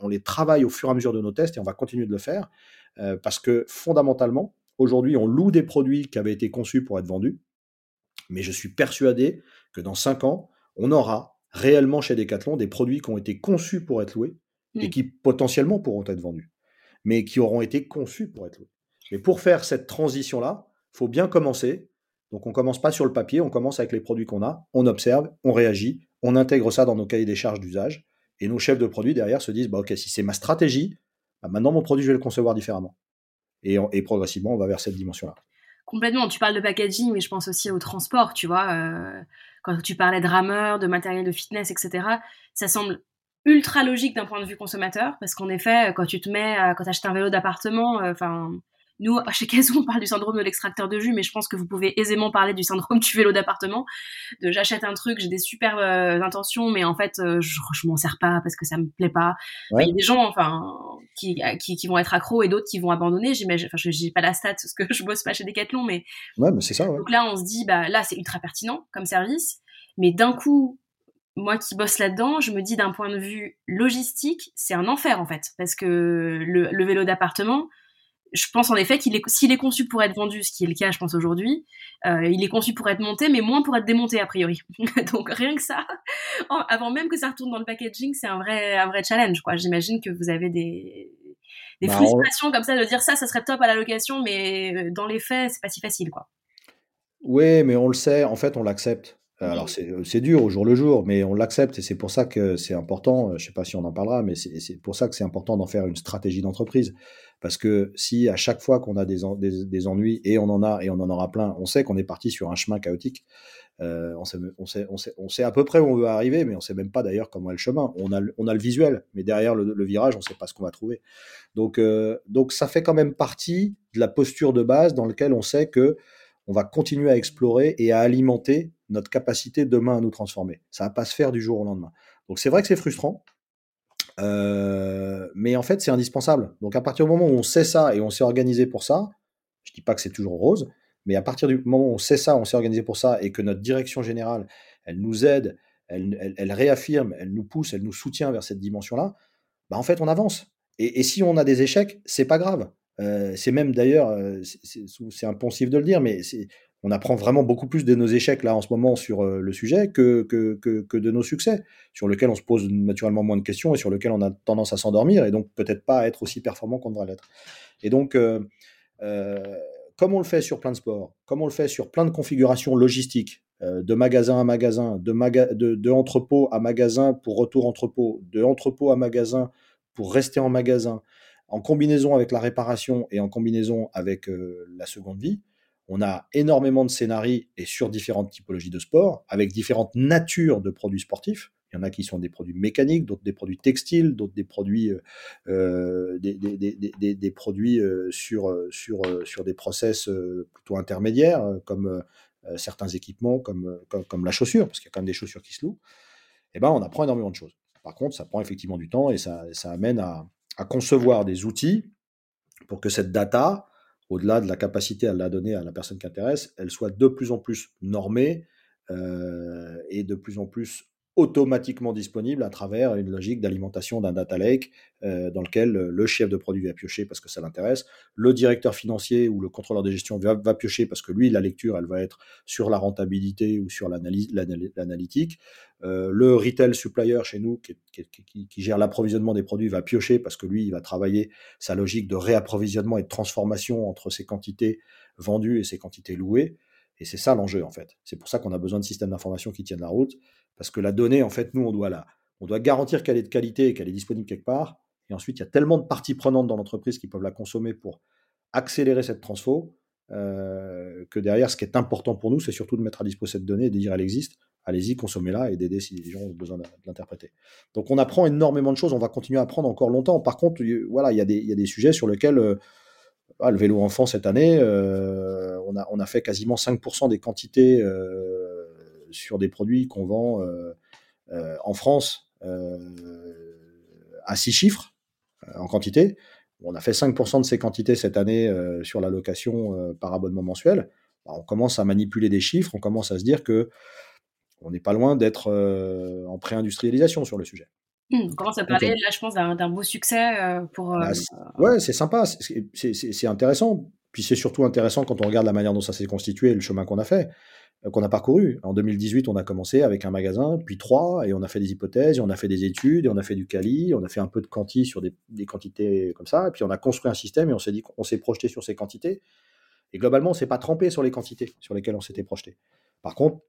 on les travaille au fur et à mesure de nos tests et on va continuer de le faire euh, parce que fondamentalement, aujourd'hui, on loue des produits qui avaient été conçus pour être vendus, mais je suis persuadé que dans cinq ans, on aura réellement chez Decathlon des produits qui ont été conçus pour être loués et mmh. qui potentiellement pourront être vendus, mais qui auront été conçus pour être loués. Mais pour faire cette transition-là, il faut bien commencer donc on commence pas sur le papier, on commence avec les produits qu'on a, on observe, on réagit, on intègre ça dans nos cahiers des charges d'usage, et nos chefs de produits derrière se disent, bah, ok, si c'est ma stratégie, bah, maintenant mon produit, je vais le concevoir différemment. Et, progressivement, on va vers cette dimension-là. Complètement, tu parles de packaging, mais je pense aussi au transport, tu vois. Euh, quand tu parlais de rameurs, de matériel de fitness, etc., ça semble ultra logique d'un point de vue consommateur, parce qu'en effet, quand tu te mets, quand tu achètes un vélo d'appartement, euh, enfin, nous, chez Kazoo, on parle du syndrome de l'extracteur de jus, mais je pense que vous pouvez aisément parler du syndrome du vélo d'appartement. De j'achète un truc, j'ai des super euh, intentions, mais en fait, euh, je, je m'en sers pas parce que ça me plaît pas. Il y a des gens, enfin, qui, qui, qui vont être accros et d'autres qui vont abandonner. J'imagine, enfin, j'ai pas la stat parce que je bosse pas chez Decathlon, mais. Ouais, mais c'est ça. Donc là, on se dit, bah là, c'est ultra pertinent comme service, mais d'un coup, moi qui bosse là-dedans, je me dis d'un point de vue logistique, c'est un enfer en fait, parce que le, le vélo d'appartement, je pense en effet qu'il est, s'il est conçu pour être vendu, ce qui est le cas, je pense aujourd'hui, euh, il est conçu pour être monté, mais moins pour être démonté a priori. Donc rien que ça, avant même que ça retourne dans le packaging, c'est un vrai, un vrai challenge. Quoi. J'imagine que vous avez des, des bah, frustrations comme ça de dire ça, ça serait top à la location, mais euh, dans les faits, c'est pas si facile, quoi. Oui, mais on le sait, en fait, on l'accepte. Alors euh, c'est dur au jour le jour, mais on l'accepte et c'est pour ça que c'est important, je sais pas si on en parlera, mais c'est pour ça que c'est important d'en faire une stratégie d'entreprise. Parce que si à chaque fois qu'on a des, des, ennuis, et on en a, et on en aura plein, on sait qu'on est parti sur un chemin chaotique, euh, on, sait, on, sait, on, sait, on, sait, à peu près où on veut arriver, mais on sait même pas d'ailleurs comment est le chemin. On a, on a le visuel, mais derrière le, virage, on sait pas ce qu'on va trouver. Donc, euh, donc ça fait quand même partie de la posture de base dans laquelle on sait que on va continuer à explorer et à alimenter notre capacité demain à nous transformer. Ça va pas se faire du jour au lendemain. Donc c'est vrai que c'est frustrant, euh, mais en fait, c'est indispensable. Donc, à partir du moment où on sait ça et on s'est organisé pour ça, je dis pas que c'est toujours rose, mais à partir du moment où on sait ça, on s'est organisé pour ça et que notre direction générale, elle nous aide, elle, réaffirme, elle nous pousse, elle nous soutient vers cette dimension-là, bah en fait, on avance. Et, si on a des échecs, c'est pas grave. Euh, c'est même d'ailleurs, euh, c'est un de le dire, mais on apprend vraiment beaucoup plus de nos échecs là en ce moment sur euh, le sujet que, que, que, de nos succès, sur lequel on se pose naturellement moins de questions et sur lequel on a tendance à s'endormir et donc peut-être pas à être aussi performant qu'on devrait l'être. Et donc, euh, euh, comme on le fait sur plein de sports, comme on le fait sur plein de configurations logistiques, de magasin à magasin, de, de, de, entrepôt à magasin pour retour entrepôt, de entrepôt à magasin pour rester en magasin, en combinaison avec la réparation et en combinaison avec la seconde vie, on a énormément de scénarios et sur différentes typologies de sport, avec différentes natures de produits sportifs. Il y en a qui sont des produits mécaniques, d'autres des produits textiles, d'autres des produits, euh, euh, des, produits euh, sur, sur, sur des process plutôt intermédiaires, comme certains équipements, comme, comme, la chaussure, parce qu'il y a quand même des chaussures qui se louent. Eh ben, on apprend énormément de choses. Par contre, ça prend effectivement du temps et ça, ça amène à concevoir des outils pour que cette data, au-delà de la capacité à la donner à la personne qui intéresse, elle soit de plus en plus normée euh, et de plus en plus automatiquement disponible à travers une logique d'alimentation d'un data lake euh, dans lequel le chef de produit va piocher parce que ça l'intéresse, le directeur financier ou le contrôleur de gestion va, piocher parce que lui, la lecture, elle va être sur la rentabilité ou sur l'analytique. Euh, le retail supplier chez nous, qui gère l'approvisionnement des produits, va piocher parce que lui, il va travailler sa logique de réapprovisionnement et de transformation entre ses quantités vendues et ses quantités louées. Et c'est ça l'enjeu, en fait. C'est pour ça qu'on a besoin de systèmes d'information qui tiennent la route. Parce que la donnée, en fait, nous, on doit, la, on doit garantir qu'elle est de qualité et qu'elle est disponible quelque part. Et ensuite, il y a tellement de parties prenantes dans l'entreprise qui peuvent la consommer pour accélérer cette transfo, euh, que derrière, ce qui est important pour nous, c'est surtout de mettre à disposition cette donnée et de dire elle existe, allez-y, consommez-la et d'aider si les gens ont besoin de, l'interpréter. Donc on apprend énormément de choses, on va continuer à apprendre encore longtemps. Par contre, voilà, il y, a des, il y a des sujets sur lesquels euh, ah, le vélo enfant cette année, euh, on, a, on a fait quasiment 5% des quantités sur des produits qu'on vend en France à six chiffres en quantité. On a fait 5% de ces quantités cette année sur la location par abonnement mensuel. Bah, on commence à manipuler des chiffres, on commence à se dire que on n'est pas loin d'être en pré-industrialisation sur le sujet. Mmh, on commence à parler, là, je pense, d'un beau succès pour. Bah, ouais, c'est sympa, c'est intéressant. Puis c'est surtout intéressant quand on regarde la manière dont ça s'est constitué, le chemin qu'on a fait, euh, qu'on a parcouru. En 2018, on a commencé avec un magasin, puis trois, et on a fait des hypothèses, et on a fait des études, et on a fait du quali, on a fait un peu de quanti sur des, quantités comme ça, et puis on a construit un système et on s'est dit qu'on s'est projeté sur ces quantités. Et globalement, on s'est pas trempé sur les quantités sur lesquelles on s'était projeté. Par contre,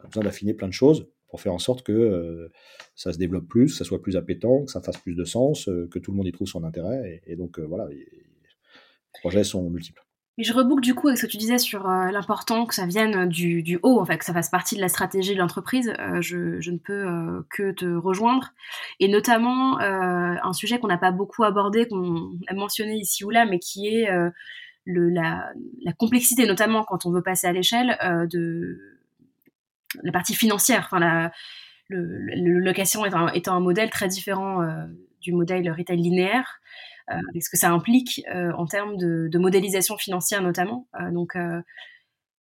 on a besoin d'affiner plein de choses pour faire en sorte que euh, ça se développe plus, que ça soit plus appétant, que ça fasse plus de sens, euh, que tout le monde y trouve son intérêt. Et, donc voilà, projets sont multiples. Et je reboucle du coup avec ce que tu disais sur euh, l'important que ça vienne du, haut, en que ça fasse partie de la stratégie de l'entreprise. Euh, je, ne peux euh, que te rejoindre. Et notamment un sujet qu'on n'a pas beaucoup abordé, qu'on a mentionné ici ou là, mais qui est la, complexité, notamment quand on veut passer à l'échelle de la partie financière. Enfin, la, le, location étant, un modèle très différent du modèle retail linéaire. Euh, avec ce que ça implique euh, en termes de, modélisation financière notamment. Euh, donc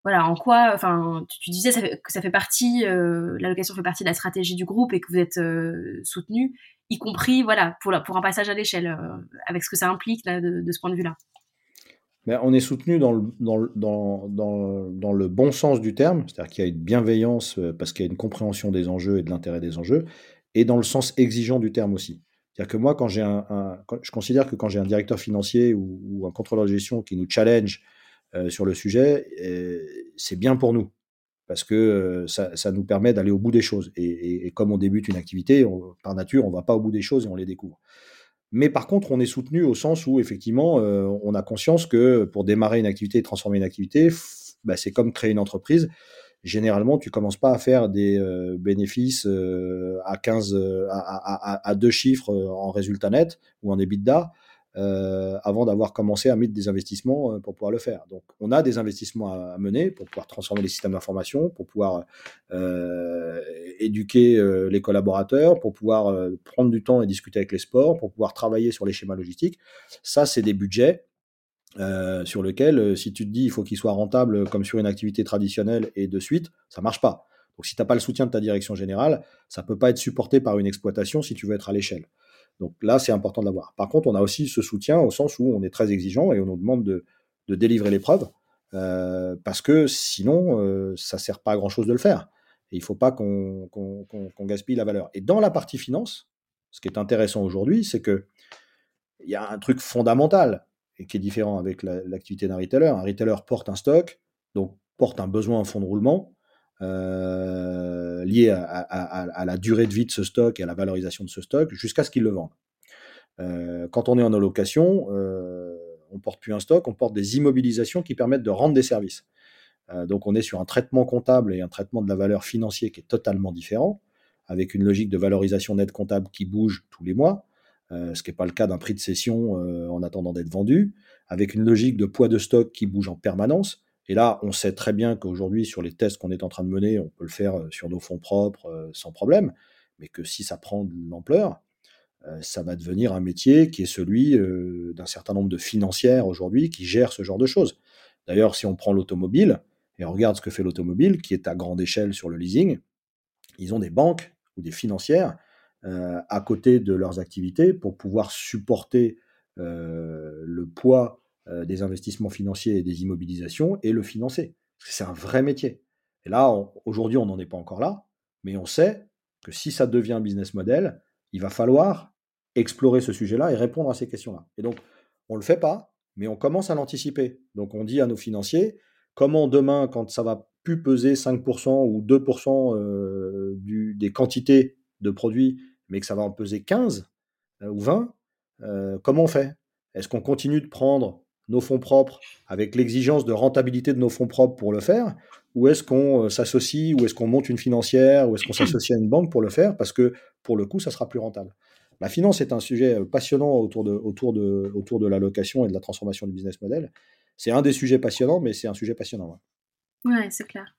voilà, en quoi, enfin, tu, disais que ça fait partie, euh, l'allocation fait partie de la stratégie du groupe et que vous êtes soutenu, y compris, voilà, pour, un passage à l'échelle, avec ce que ça implique de, ce point de vue-là. Ben, on est soutenu dans le bon sens du terme, c'est-à-dire qu'il y a une bienveillance parce qu'il y a une compréhension des enjeux et de l'intérêt des enjeux, et dans le sens exigeant du terme aussi. C'est-à-dire que moi, quand j'ai un, je considère que quand j'ai un directeur financier ou, un contrôleur de gestion qui nous challenge euh, sur le sujet, euh, c'est bien pour nous parce que euh, ça, nous permet d'aller au bout des choses. Et, comme on débute une activité, par nature, on va pas au bout des choses et on les découvre. Mais par contre, on est soutenu au sens où effectivement, on a conscience que pour démarrer une activité et transformer une activité, bah, c'est comme créer une entreprise généralement, tu commences pas à faire des euh, bénéfices euh, à 15, euh, à, deux chiffres en résultat net ou en EBITDA avant d'avoir commencé à mettre des investissements pour pouvoir le faire. Donc, on a des investissements à, mener pour pouvoir transformer les systèmes d'information, pour pouvoir éduquer les collaborateurs, pour pouvoir prendre du temps et discuter avec les sports, pour pouvoir travailler sur les schémas logistiques. Ça, c'est des budgets euh, sur lequel, euh, si tu te dis il faut qu'il soit rentable comme sur une activité traditionnelle et de suite, ça marche pas. Donc si tu n'as pas le soutien de ta direction générale, ça peut pas être supporté par une exploitation si tu veux être à l'échelle. Donc là, c'est important de l'avoir. Par contre, on a aussi ce soutien au sens où on est très exigeant et on nous demande de, de délivrer l'épreuve, euh, parce que sinon, euh, ça sert pas à grand-chose de le faire. Et il faut pas qu'on gaspille la valeur. Et dans la partie finance, ce qui est intéressant aujourd'hui, c'est que il y a un truc fondamental et qui est différent avec l'activité d'un retailer. Un retailer porte un stock, donc porte un besoin en fonds de roulement euh, lié à, la durée de vie de ce stock et à la valorisation de ce stock jusqu'à ce qu'il le vende. Euh, quand on est en allocation, euh, on porte plus un stock, on porte des immobilisations qui permettent de rendre des services. Euh, donc on est sur un traitement comptable et un traitement de la valeur financière qui est totalement différent, avec une logique de valorisation nette comptable qui bouge tous les mois. Euh, ce qui n'est pas le cas d'un prix de cession euh, en attendant d'être vendu, avec une logique de poids de stock qui bouge en permanence. Et là, on sait très bien qu'aujourd'hui, sur les tests qu'on est en train de mener, on peut le faire euh, sur nos fonds propres sans problème, mais que si ça prend de l'ampleur, ça va devenir un métier qui est celui d'un certain nombre de financières aujourd'hui qui gèrent ce genre de choses. D'ailleurs, si on prend l'automobile et on regarde ce que fait l'automobile, qui est à grande échelle sur le leasing, ils ont des banques ou des financières à côté de leurs activités pour pouvoir supporter euh, le poids euh, des investissements financiers et des immobilisations et le financer. C'est un vrai métier. Et là, aujourd'hui, on n'en est pas encore là, mais on sait que si ça devient un business model, il va falloir explorer ce sujet-là et répondre à ces questions-là. Et donc, on ne le fait pas, mais on commence à l'anticiper. Donc, on dit à nos financiers, comment demain, quand ça va plus peser 5% ou 2% du, des quantités de produits mais que ça va en peser 15 euh, ou 20, euh, comment on fait? Est-ce qu'on continue de prendre nos fonds propres avec l'exigence de rentabilité de nos fonds propres pour le faire? Ou est-ce qu'on euh, s'associe Ou est-ce qu'on monte une financière Ou est-ce qu'on s'associe à une banque pour le faire? Parce que pour le coup, ça sera plus rentable. La finance est un sujet passionnant autour de, autour de, autour de la location et de la transformation du business model. C'est un des sujets passionnants, mais c'est un sujet passionnant. Ouais, c'est clair.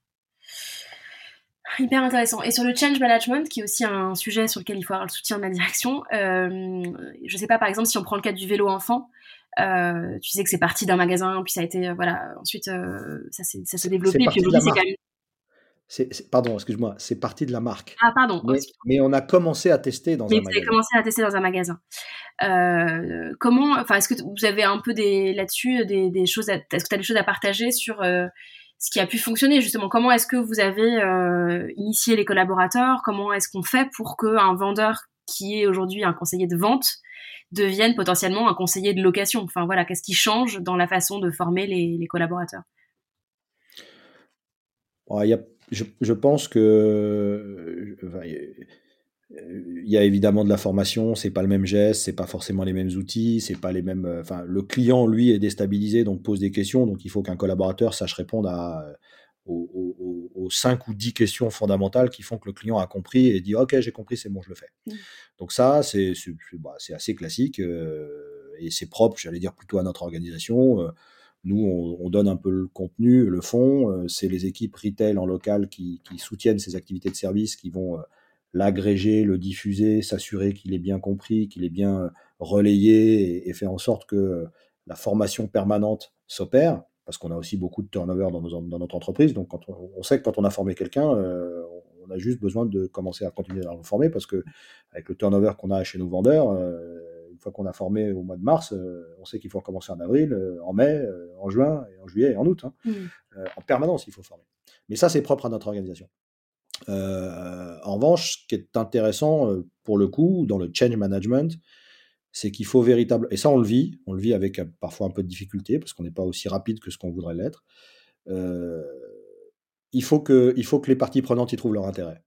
Hyper intéressant. Et sur le change management, qui est aussi un sujet sur lequel il faut avoir le soutien de la direction, euh, je sais pas, par exemple, si on prend le cas du vélo enfant, euh, tu sais que c'est parti d'un magasin, puis ça a été, voilà, ensuite ça s'est développé, puis aujourd'hui c'est quand même pardon, excuse-moi, c'est parti de la marque. Ah, pardon. Mais, on a commencé à tester dans un magasin. Mais vous commencé à tester dans un magasin. Euh, comment, enfin, est-ce que vous avez un peu des là-dessus des, choses, est-ce que tu as des choses à partager sur euh, ce qui a pu fonctionner justement. Comment est-ce que vous avez euh, initié les collaborateurs? Comment est-ce qu'on fait pour qu'un vendeur qui est aujourd'hui un conseiller de vente devienne potentiellement un conseiller de location? Enfin voilà, qu'est-ce qui change dans la façon de former les, collaborateurs? Je, pense que il y a évidemment de la formation, c'est pas le même geste, c'est pas forcément les mêmes outils, c'est pas les mêmes. Euh, enfin, le client lui est déstabilisé, donc pose des questions, donc il faut qu'un collaborateur sache répondre à aux, aux, 5 ou 10 questions fondamentales qui font que le client a compris et dit ok j'ai compris c'est bon je le fais. Mmh. Donc ça c'est bah, assez classique euh, et c'est propre j'allais dire plutôt à notre organisation. Euh, nous, on, donne un peu le contenu, le fond. Euh, c'est les équipes retail en local qui, soutiennent ces activités de service, qui vont euh, l'agréger, le diffuser, s'assurer qu'il est bien compris, qu'il est bien euh, relayé et, faire en sorte que la formation permanente s'opère. Parce qu'on a aussi beaucoup de turnover dans, notre entreprise. Donc, quand on, sait que quand on a formé quelqu'un, on a juste besoin de commencer à continuer à le former parce que avec le turnover qu'on a chez nos vendeurs, une fois qu'on a formé au mois de mars, euh, on sait qu'il faut recommencer en avril, euh, en mai, euh, en juin, et en juillet et en août. Hein. Mmh. en permanence, il faut former. Mais ça, c'est propre à notre organisation. En revanche, ce qui est intéressant pour le coup dans le change management, c'est qu'il faut véritablement, et ça on le vit, on le vit avec parfois un peu de difficulté parce qu'on n'est pas aussi rapide que ce qu'on voudrait l'être. il, faut que, il faut que les parties prenantes y trouvent leur intérêt.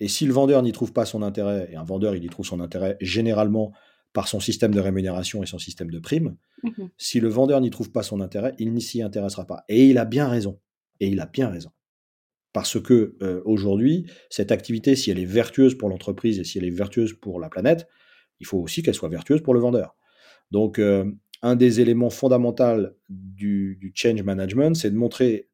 Et si le vendeur n'y trouve pas son intérêt, et un vendeur il y trouve son intérêt généralement par son système de rémunération et son système de prime. Mmh si le vendeur n'y trouve pas son intérêt, il n'y s'y intéressera pas. Et il a bien raison. Et il a bien raison. Parce que euh, aujourd'hui, cette activité, si elle est vertueuse pour l'entreprise et si elle est vertueuse pour la planète, il faut aussi qu'elle soit vertueuse pour le vendeur. Donc, euh, un des éléments fondamentaux du, du change management, c'est de montrer,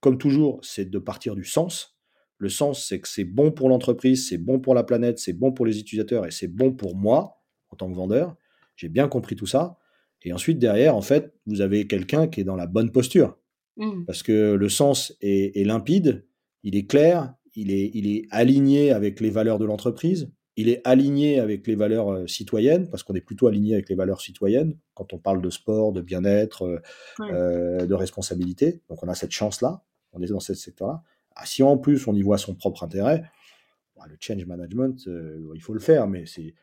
comme toujours, c'est de partir du sens. Le sens, c'est que c'est bon pour l'entreprise, c'est bon pour la planète, c'est bon pour les utilisateurs et c'est bon pour moi en tant que vendeur. J'ai bien compris tout ça. Et ensuite, derrière, en fait, vous avez quelqu'un qui est dans la bonne posture. Mmh. Parce que le sens est, limpide, il est clair, il est, il est aligné avec les valeurs de l'entreprise, il est aligné avec les valeurs euh, citoyennes, parce qu'on est plutôt aligné avec les valeurs citoyennes quand on parle de sport, de bien-être, euh, euh, de responsabilité. Donc on a cette chance-là, on est dans ce secteur-là. Ah, si en plus on y voit son propre intérêt, bah, le change management, il faut le faire, mais c'est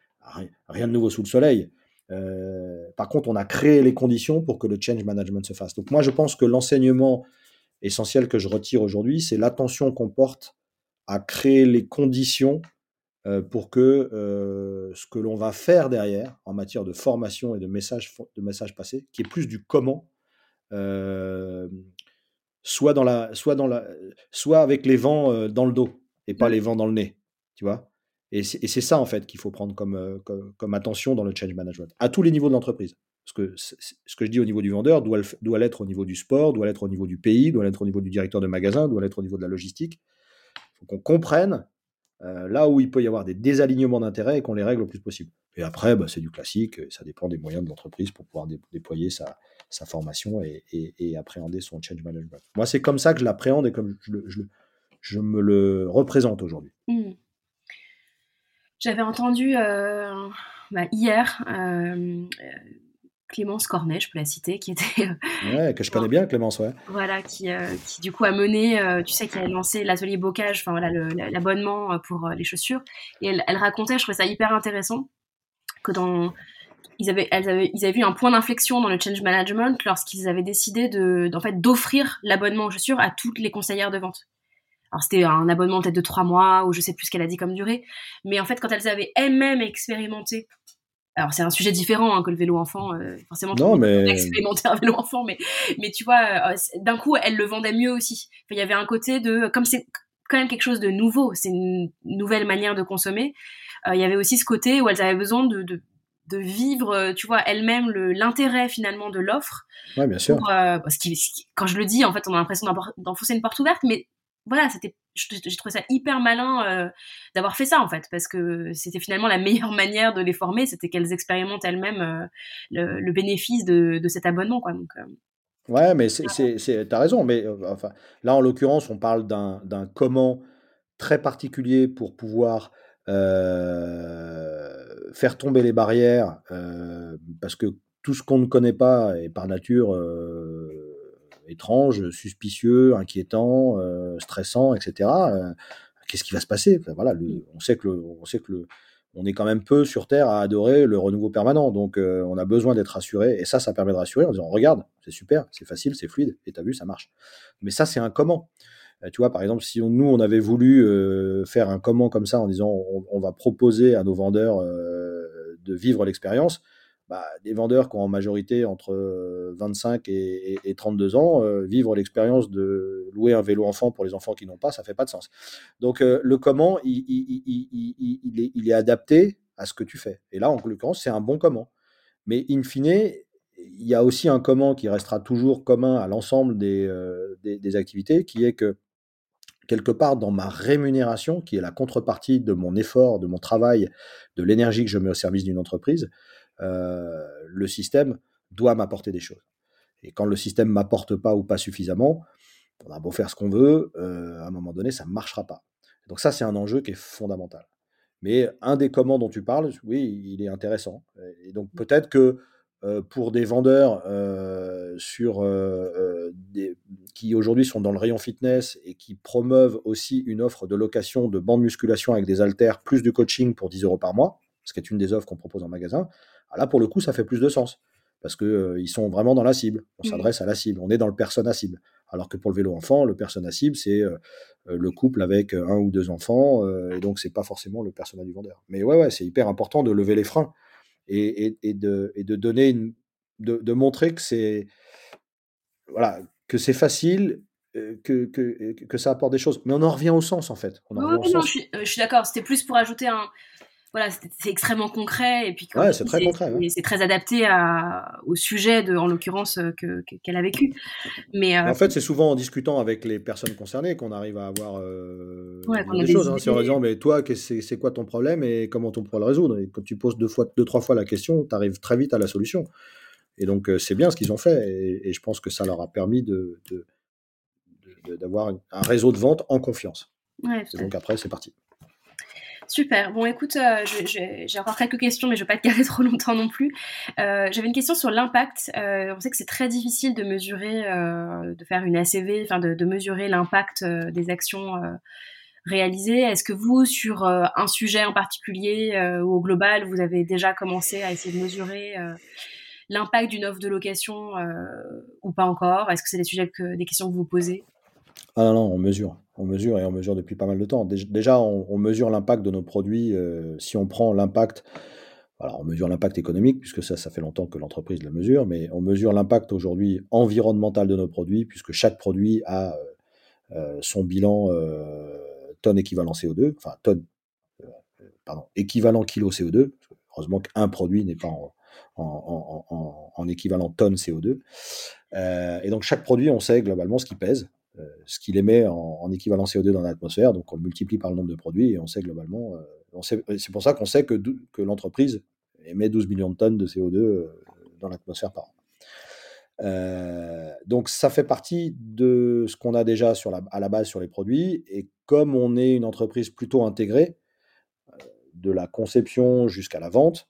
rien de nouveau sous le soleil. Euh, par contre, on a créé les conditions pour que le change management se fasse. Donc moi, je pense que l'enseignement essentiel que je retire aujourd'hui, c'est l'attention qu'on porte à créer les conditions euh, pour que euh, ce que l'on va faire derrière en matière de formation et de messages de message passés, qui est plus du comment, soit, dans la, soit, dans la, soit avec les vents dans le dos et pas les vents dans le nez. Tu vois? Et c'est ça, en fait, qu'il faut prendre euh, comme, attention dans le change management, à tous les niveaux de l'entreprise. Parce que ce que je dis au niveau du vendeur doit, doit l'être au niveau du sport, doit l'être au niveau du pays, doit l'être au niveau du directeur de magasin, doit l'être au niveau de la logistique. Il faut qu'on comprenne euh, là où il peut y avoir des désalignements d'intérêts et qu'on les règle le plus possible. Et après, bah, c'est du classique, ça dépend des moyens de l'entreprise pour pouvoir déployer sa, formation et, appréhender son change management. Moi, c'est comme ça que je l'appréhende et comme je, me le représente aujourd'hui. Mmh. J'avais entendu euh, bah, hier euh, Clémence Cornet, je peux la citer, qui était. Euh, ouais, que je connais bien, Clémence, ouais. Voilà, qui, qui du coup a mené, tu sais, qui a lancé l'atelier bocage, enfin voilà, l'abonnement pour les chaussures. Et elle, elle, racontait, je trouvais ça hyper intéressant, que dans. Ils avaient, elles avaient, ils avaient vu un point d'inflexion dans le change management lorsqu'ils avaient décidé de, en fait, d'offrir l'abonnement aux chaussures à toutes les conseillères de vente. Alors c'était un abonnement peut-être de trois mois ou je sais plus ce qu'elle a dit comme durée. Mais en fait, quand elles avaient elles-mêmes expérimenté, alors c'est un sujet différent hein, que le vélo enfant, euh, forcément. Non mais expérimenter un vélo enfant, mais mais tu vois, euh, d'un coup elles le vendaient mieux aussi. il y avait un côté de comme c'est quand même quelque chose de nouveau, c'est une nouvelle manière de consommer. Euh, il y avait aussi ce côté où elles avaient besoin de, de de vivre, tu vois, elles-mêmes l'intérêt finalement de l'offre. Ouais, bien sûr. parce que quand je le dis, en fait, on a l'impression d'enfoncer une porte ouverte, mais voilà, c'était j'ai trouvé ça hyper malin d'avoir fait ça en fait, parce que c'était finalement la meilleure manière de les former, c'était qu'elles expérimentent elles-mêmes le, bénéfice de, cet abonnement, quoi. Donc, ouais, mais c'est, t'as raison, mais enfin, là en l'occurrence, on parle d'un, comment très particulier pour pouvoir faire tomber les barrières, parce que tout ce qu'on ne connaît pas est par nature étrange, suspicieux, inquiétant, stressant, etc. Qu'est-ce qui va se passer? Voilà, on sait que on sait que on est quand même peu sur Terre à adorer le renouveau permanent. Donc, on a besoin d'être rassuré. Et ça, ça permet de rassurer en disant Regarde, c'est super, c'est facile, c'est fluide. Et tu as vu, ça marche. Mais ça, c'est un comment. Euh, tu vois, par exemple, si nous, on avait voulu euh, faire un comment comme ça en disant on, va proposer à nos vendeurs euh, de vivre l'expérience, bah, des vendeurs qui ont en majorité entre 25 et, 32 ans, vivre l'expérience de louer un vélo enfant pour les enfants qui n'ont pas, ça fait pas de sens. Donc le comment, il, est, adapté à ce que tu fais. Et là, en l'occurrence, c'est un bon comment. Mais in fine, il y a aussi un comment qui restera toujours commun à l'ensemble des, activités, qui est que quelque part dans ma rémunération, qui est la contrepartie de mon effort, de mon travail, de l'énergie que je mets au service d'une entreprise, euh, le système doit m'apporter des choses. Et quand le système m'apporte pas ou pas suffisamment, on a beau faire ce qu'on veut, euh, à un moment donné, ça ne marchera pas. Donc ça, c'est un enjeu qui est fondamental. Mais un des comment dont tu parles, oui, il est intéressant. Et donc peut-être que euh, pour des vendeurs euh, sur, des, qui aujourd'hui sont dans le rayon fitness et qui promeuvent aussi une offre de location de bandes musculation avec des haltères plus du coaching pour 10 euros par mois, ce qui est une des offres qu'on propose en magasin. Ah, là, pour le coup, ça fait plus de sens parce qu'ils ils sont vraiment dans la cible. On mmh. s'adresse à la cible. On est dans le persona cible. Alors que pour le vélo enfant, le persona cible, c'est le couple avec un ou deux enfants, et donc c'est pas forcément le persona du vendeur. Mais ouais, ouais, c'est hyper important de lever les freins et, et, de, et de, donner une, de, de montrer que c'est voilà que c'est facile que, que, que, ça apporte des choses mais on en revient au sens en fait oui, non, Je, suis, je suis d'accord c'était plus pour ajouter un voilà, c'est extrêmement concret et puis c'est très concret. C'est très adapté à, au sujet de, en l'occurrence, que qu'elle a vécu. Mais en fait, c'est souvent en discutant avec les personnes concernées qu'on arrive à avoir euh, des, choses. Hein. C'est en disant, mais toi, c'est quoi ton problème et comment on pourra le résoudre? Et quand tu poses deux fois, deux trois fois la question, tu arrives très vite à la solution. Et donc, c'est bien ce qu'ils ont fait et, je pense que ça leur a permis de d'avoir un réseau de vente en confiance. et donc après, c'est parti. Super. Bon, écoute, euh, j'ai encore quelques questions, mais je ne vais pas te garder trop longtemps non plus. Euh, j'avais une question sur l'impact. Euh, on sait que c'est très difficile de mesurer, de faire une ACV, enfin de, mesurer l'impact des actions réalisées. Est-ce que vous, sur un sujet en particulier ou au global, vous avez déjà commencé à essayer de mesurer l'impact d'une offre de location ou pas encore? Est-ce que c'est des sujets que des questions que vous vous posez? Ah non, non, on mesure. On mesure et on mesure depuis pas mal de temps. Déjà, on, mesure l'impact de nos produits. Euh, si on prend l'impact, alors on mesure l'impact économique, puisque ça, ça fait longtemps que l'entreprise le mesure, mais on mesure l'impact aujourd'hui environnemental de nos produits, puisque chaque produit a euh, euh, son bilan tonne équivalent CO2, enfin tonne, pardon, équivalent kilo CO2. Heureusement qu'un produit n'est pas en, en, équivalent tonne CO2. et donc chaque produit, on sait globalement ce qu'il pèse. Euh, ce qu'il émet en, équivalent CO2 dans l'atmosphère. Donc on le multiplie par le nombre de produits et on sait globalement. Euh, c'est pour ça qu'on sait que, que l'entreprise émet 12 millions de tonnes de CO2 euh, dans l'atmosphère par an. donc ça fait partie de ce qu'on a déjà sur la, à la base sur les produits. Et comme on est une entreprise plutôt intégrée, de la conception jusqu'à la vente,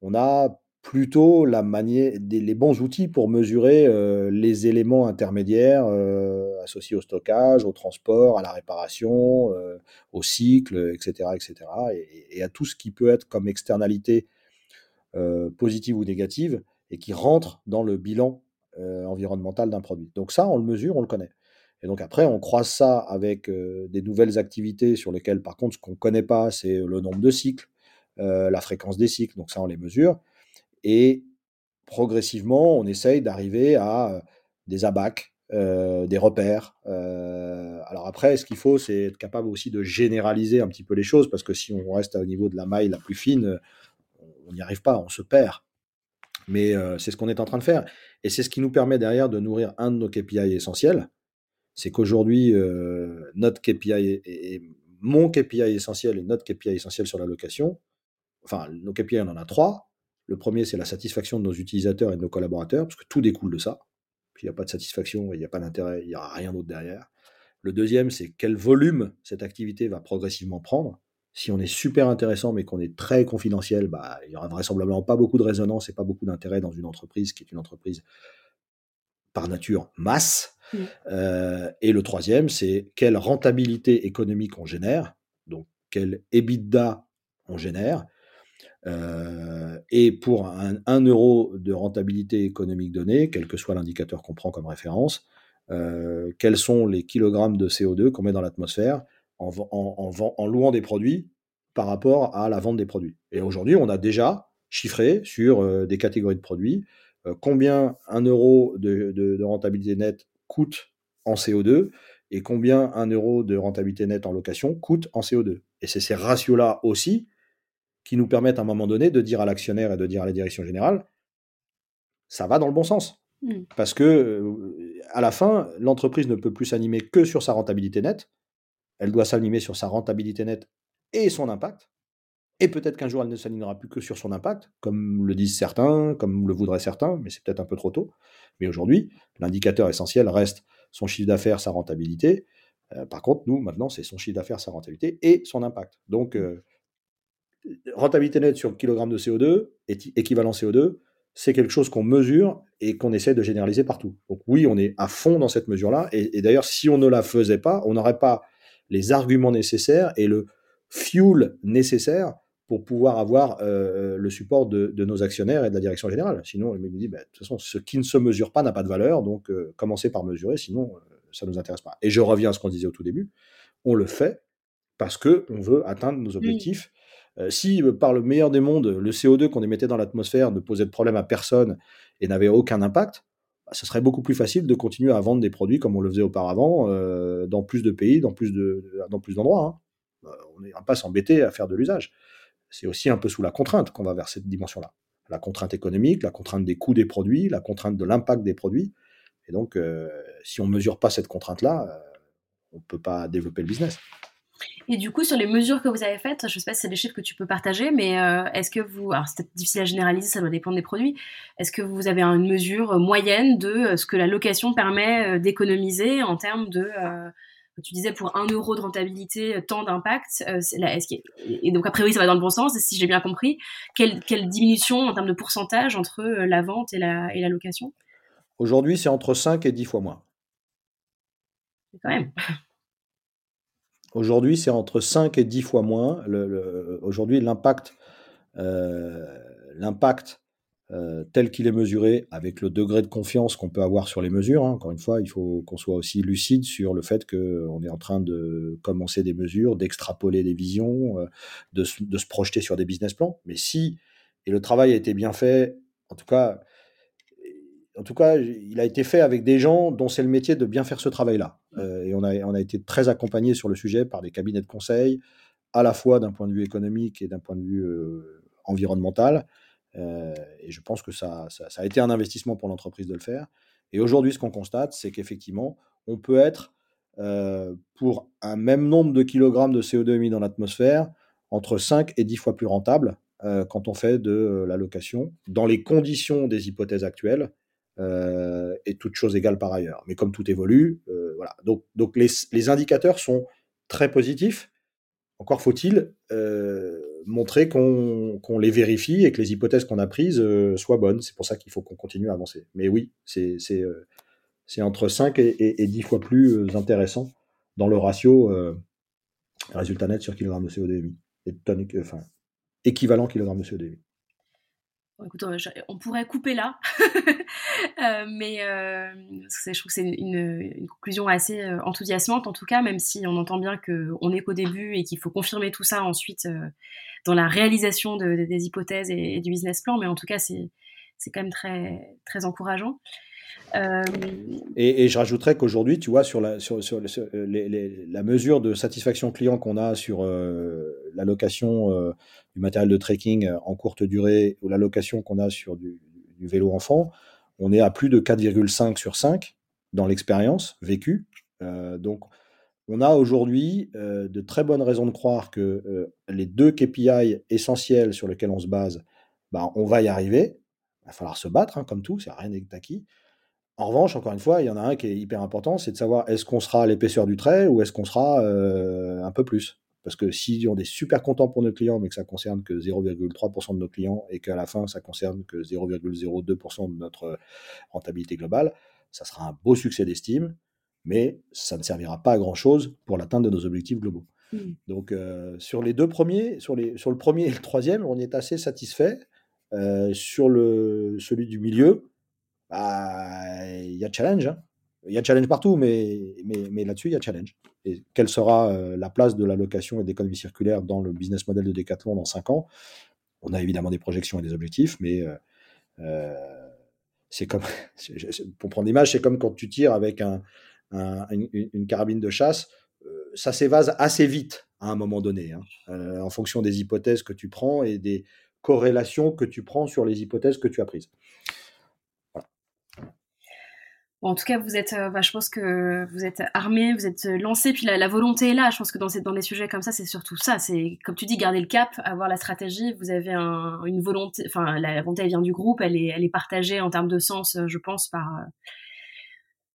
on a plutôt la manière, les bons outils pour mesurer euh, les éléments intermédiaires euh, associés au stockage, au transport, à la réparation, euh, au cycle, etc., etc., et, à tout ce qui peut être comme externalité positive ou négative et qui rentre dans le bilan environnemental d'un produit. Donc ça, on le mesure, on le connaît. Et donc après, on croise ça avec des nouvelles activités sur lesquelles, par contre, ce qu'on ne connaît pas, c'est le nombre de cycles, la fréquence des cycles. Donc ça, on les mesure. Et progressivement, on essaye d'arriver à des abacs, des repères. alors après, ce qu'il faut, c'est être capable aussi de généraliser un petit peu les choses, parce que si on reste au niveau de la maille la plus fine, on n'y arrive pas, on se perd. Mais c'est ce qu'on est en train de faire. Et c'est ce qui nous permet derrière de nourrir un de nos KPI essentiels, c'est qu'aujourd'hui, notre KPI mon KPI essentiel et notre KPI essentiel sur la location, enfin, nos KPI, on en a trois. Le premier, c'est la satisfaction de nos utilisateurs et de nos collaborateurs, parce que tout découle de ça. Puis il n'y a pas de satisfaction, il n'y a pas d'intérêt, il n'y aura rien d'autre derrière. Le deuxième, c'est quel volume cette activité va progressivement prendre. Si on est super intéressant mais qu'on est très confidentiel, bah, il n'y aura vraisemblablement pas beaucoup de résonance et pas beaucoup d'intérêt dans une entreprise qui est une entreprise par nature masse. Mmh. Euh, et le troisième, c'est quelle rentabilité économique on génère, donc quel EBITDA on génère. Euh, et pour un, 1 euro de rentabilité économique donné, quel que soit l'indicateur qu'on prend comme référence, euh, quels sont les kilogrammes de CO2 qu'on met dans l'atmosphère en, en, louant des produits par rapport à la vente des produits. Et aujourd'hui, on a déjà chiffré sur des catégories de produits euh, combien un euro de, rentabilité nette coûte en CO2 et combien un euro de rentabilité nette en location coûte en CO2. Et c'est ces ratios-là aussi qui nous permettent à un moment donné de dire à l'actionnaire et de dire à la direction générale, ça va dans le bon sens. Mmh. Parce que euh, à la fin, l'entreprise ne peut plus s'animer que sur sa rentabilité nette, elle doit s'animer sur sa rentabilité nette et son impact. Et peut-être qu'un jour, elle ne s'alignera plus que sur son impact, comme le disent certains, comme le voudraient certains, mais c'est peut-être un peu trop tôt. Mais aujourd'hui, l'indicateur essentiel reste son chiffre d'affaires, sa rentabilité. Euh, par contre, nous, maintenant, c'est son chiffre d'affaires, sa rentabilité et son impact. Donc, euh, rentabilité nette sur kilogramme de CO2, équivalent CO2, c'est quelque chose qu'on mesure et qu'on essaie de généraliser partout. Donc oui, on est à fond dans cette mesure-là. Et, et d'ailleurs, si on ne la faisait pas, on n'aurait pas les arguments nécessaires et le fuel nécessaire pour pouvoir avoir euh, le support de, nos actionnaires et de la direction générale. Sinon, il me dit, bah, de toute façon, ce qui ne se mesure pas n'a pas de valeur, donc euh, commencez par mesurer, sinon euh, ça ne nous intéresse pas. Et je reviens à ce qu'on disait au tout début, on le fait parce qu'on veut atteindre nos objectifs. Si par le meilleur des mondes, le CO2 qu'on émettait dans l'atmosphère ne posait de problème à personne et n'avait aucun impact, bah, ce serait beaucoup plus facile de continuer à vendre des produits comme on le faisait auparavant, dans plus de pays, dans plus d'endroits. De, hein. on n'est pas s'embêter à faire de l'usage c'est aussi un peu sous la contrainte qu'on va vers cette dimension-là. La contrainte économique, la contrainte des coûts des produits, la contrainte de l'impact des produits. Et donc, euh, si on ne mesure pas cette contrainte-là, euh, on ne peut pas développer le business. Et du coup, sur les mesures que vous avez faites, je ne sais pas si c'est des chiffres que tu peux partager, mais euh, est-ce que vous, alors c'est difficile à généraliser, ça doit dépendre des produits, est-ce que vous avez une mesure moyenne de ce que la location permet d'économiser en termes de tu disais pour un euro de rentabilité, euh, tant d'impact. Euh, et donc, après, oui, ça va dans le bon sens, si j'ai bien compris. Quelle, diminution en termes de pourcentage entre euh, la vente et la, et la location? Aujourd'hui, c'est entre 5 et 10 fois moins. Quand même. Aujourd'hui, c'est entre 5 et 10 fois moins. Aujourd'hui, l'impact, l'impact euh, tel qu'il est mesuré, avec le degré de confiance qu'on peut avoir sur les mesures. Hein. Encore une fois, il faut qu'on soit aussi lucide sur le fait qu'on est en train de commencer des mesures, d'extrapoler des visions, euh, de, se projeter sur des business plans. Mais si, et le travail a été bien fait, en tout cas, en tout cas, il a été fait avec des gens dont c'est le métier de bien faire ce travail-là. Euh, et on a, on a été très accompagné sur le sujet par des cabinets de conseil, à la fois d'un point de vue économique et d'un point de vue environnemental. Euh, et je pense que ça, ça, a été un investissement pour l'entreprise de le faire. Et aujourd'hui, ce qu'on constate, c'est qu'effectivement, on peut être, euh, pour un même nombre de kilogrammes de CO2 émis dans l'atmosphère, entre 5 et 10 fois plus rentable euh, quand on fait de la location, dans les conditions des hypothèses actuelles, et toutes choses égales par ailleurs. Mais comme tout évolue, voilà. Donc, donc les, les, indicateurs sont très positifs. Encore faut-il montrer qu'on les vérifie et que les hypothèses qu'on a prises euh, soient bonnes. C'est pour ça qu'il faut qu'on continue à avancer. Mais oui, c'est euh, entre 5 et, 10 fois plus euh, intéressant dans le ratio résultat net sur kilogramme de CO2 émis. Et équivalent kilogramme de CO2 émis écoute, on pourrait couper là, euh, mais euh, je trouve que c'est une, conclusion assez euh, enthousiasmante en tout cas, même si on entend bien qu'on n'est qu'au début et qu'il faut confirmer tout ça ensuite dans la réalisation des hypothèses et, du business plan, mais en tout cas c'est quand même très, très encourageant. Et, je rajouterais qu'aujourd'hui, tu vois, sur la, sur, la mesure de satisfaction client qu'on a sur la location du matériel de trekking en courte durée ou la location qu'on a sur du, vélo enfant, on est à plus de 4,5 sur 5 dans l'expérience vécue. donc, on a aujourd'hui de très bonnes raisons de croire que les deux KPI essentiels sur lesquels on se base, bah, on va y arriver. Il va falloir se battre, hein, comme tout, c'est rien n'est acquis. En revanche, encore une fois, il y en a un qui est hyper important, c'est de savoir est-ce qu'on sera à l'épaisseur du trait ou est-ce qu'on sera euh, un peu plus? Parce que si on est super content pour nos clients, mais que ça concerne que 0,3% de nos clients et qu'à la fin, ça concerne que 0,02% de notre rentabilité globale, ça sera un beau succès d'estime, mais ça ne servira pas à grand-chose pour l'atteinte de nos objectifs globaux. Mmh. Donc, euh, sur les deux premiers, sur, les, sur le premier et le troisième, on est assez satisfait. Euh, sur le, celui du milieu, bah, il y a challenge. Hein. Il y a challenge partout, mais, là-dessus, il y a challenge. Et quelle sera euh, la place de l'allocation et de l'économie circulaire dans le business model de Decathlon dans 5 ans? On a évidemment des projections et des objectifs, mais euh, euh, c'est comme, pour prendre l'image, c'est comme quand tu tires avec un, une, carabine de chasse, ça s'évase assez vite à un moment donné, hein, en fonction des hypothèses que tu prends et des corrélations que tu prends sur les hypothèses que tu as prises en tout cas, vous êtes, euh, bah, je pense que vous êtes armé, vous êtes euh, lancé, puis la, volonté est là. Je pense que dans, dans des sujets comme ça, c'est surtout ça. C'est comme tu dis, garder le cap, avoir la stratégie. Vous avez une volonté, enfin la, volonté vient du groupe, elle est, elle est partagée en termes de sens, euh, je pense, par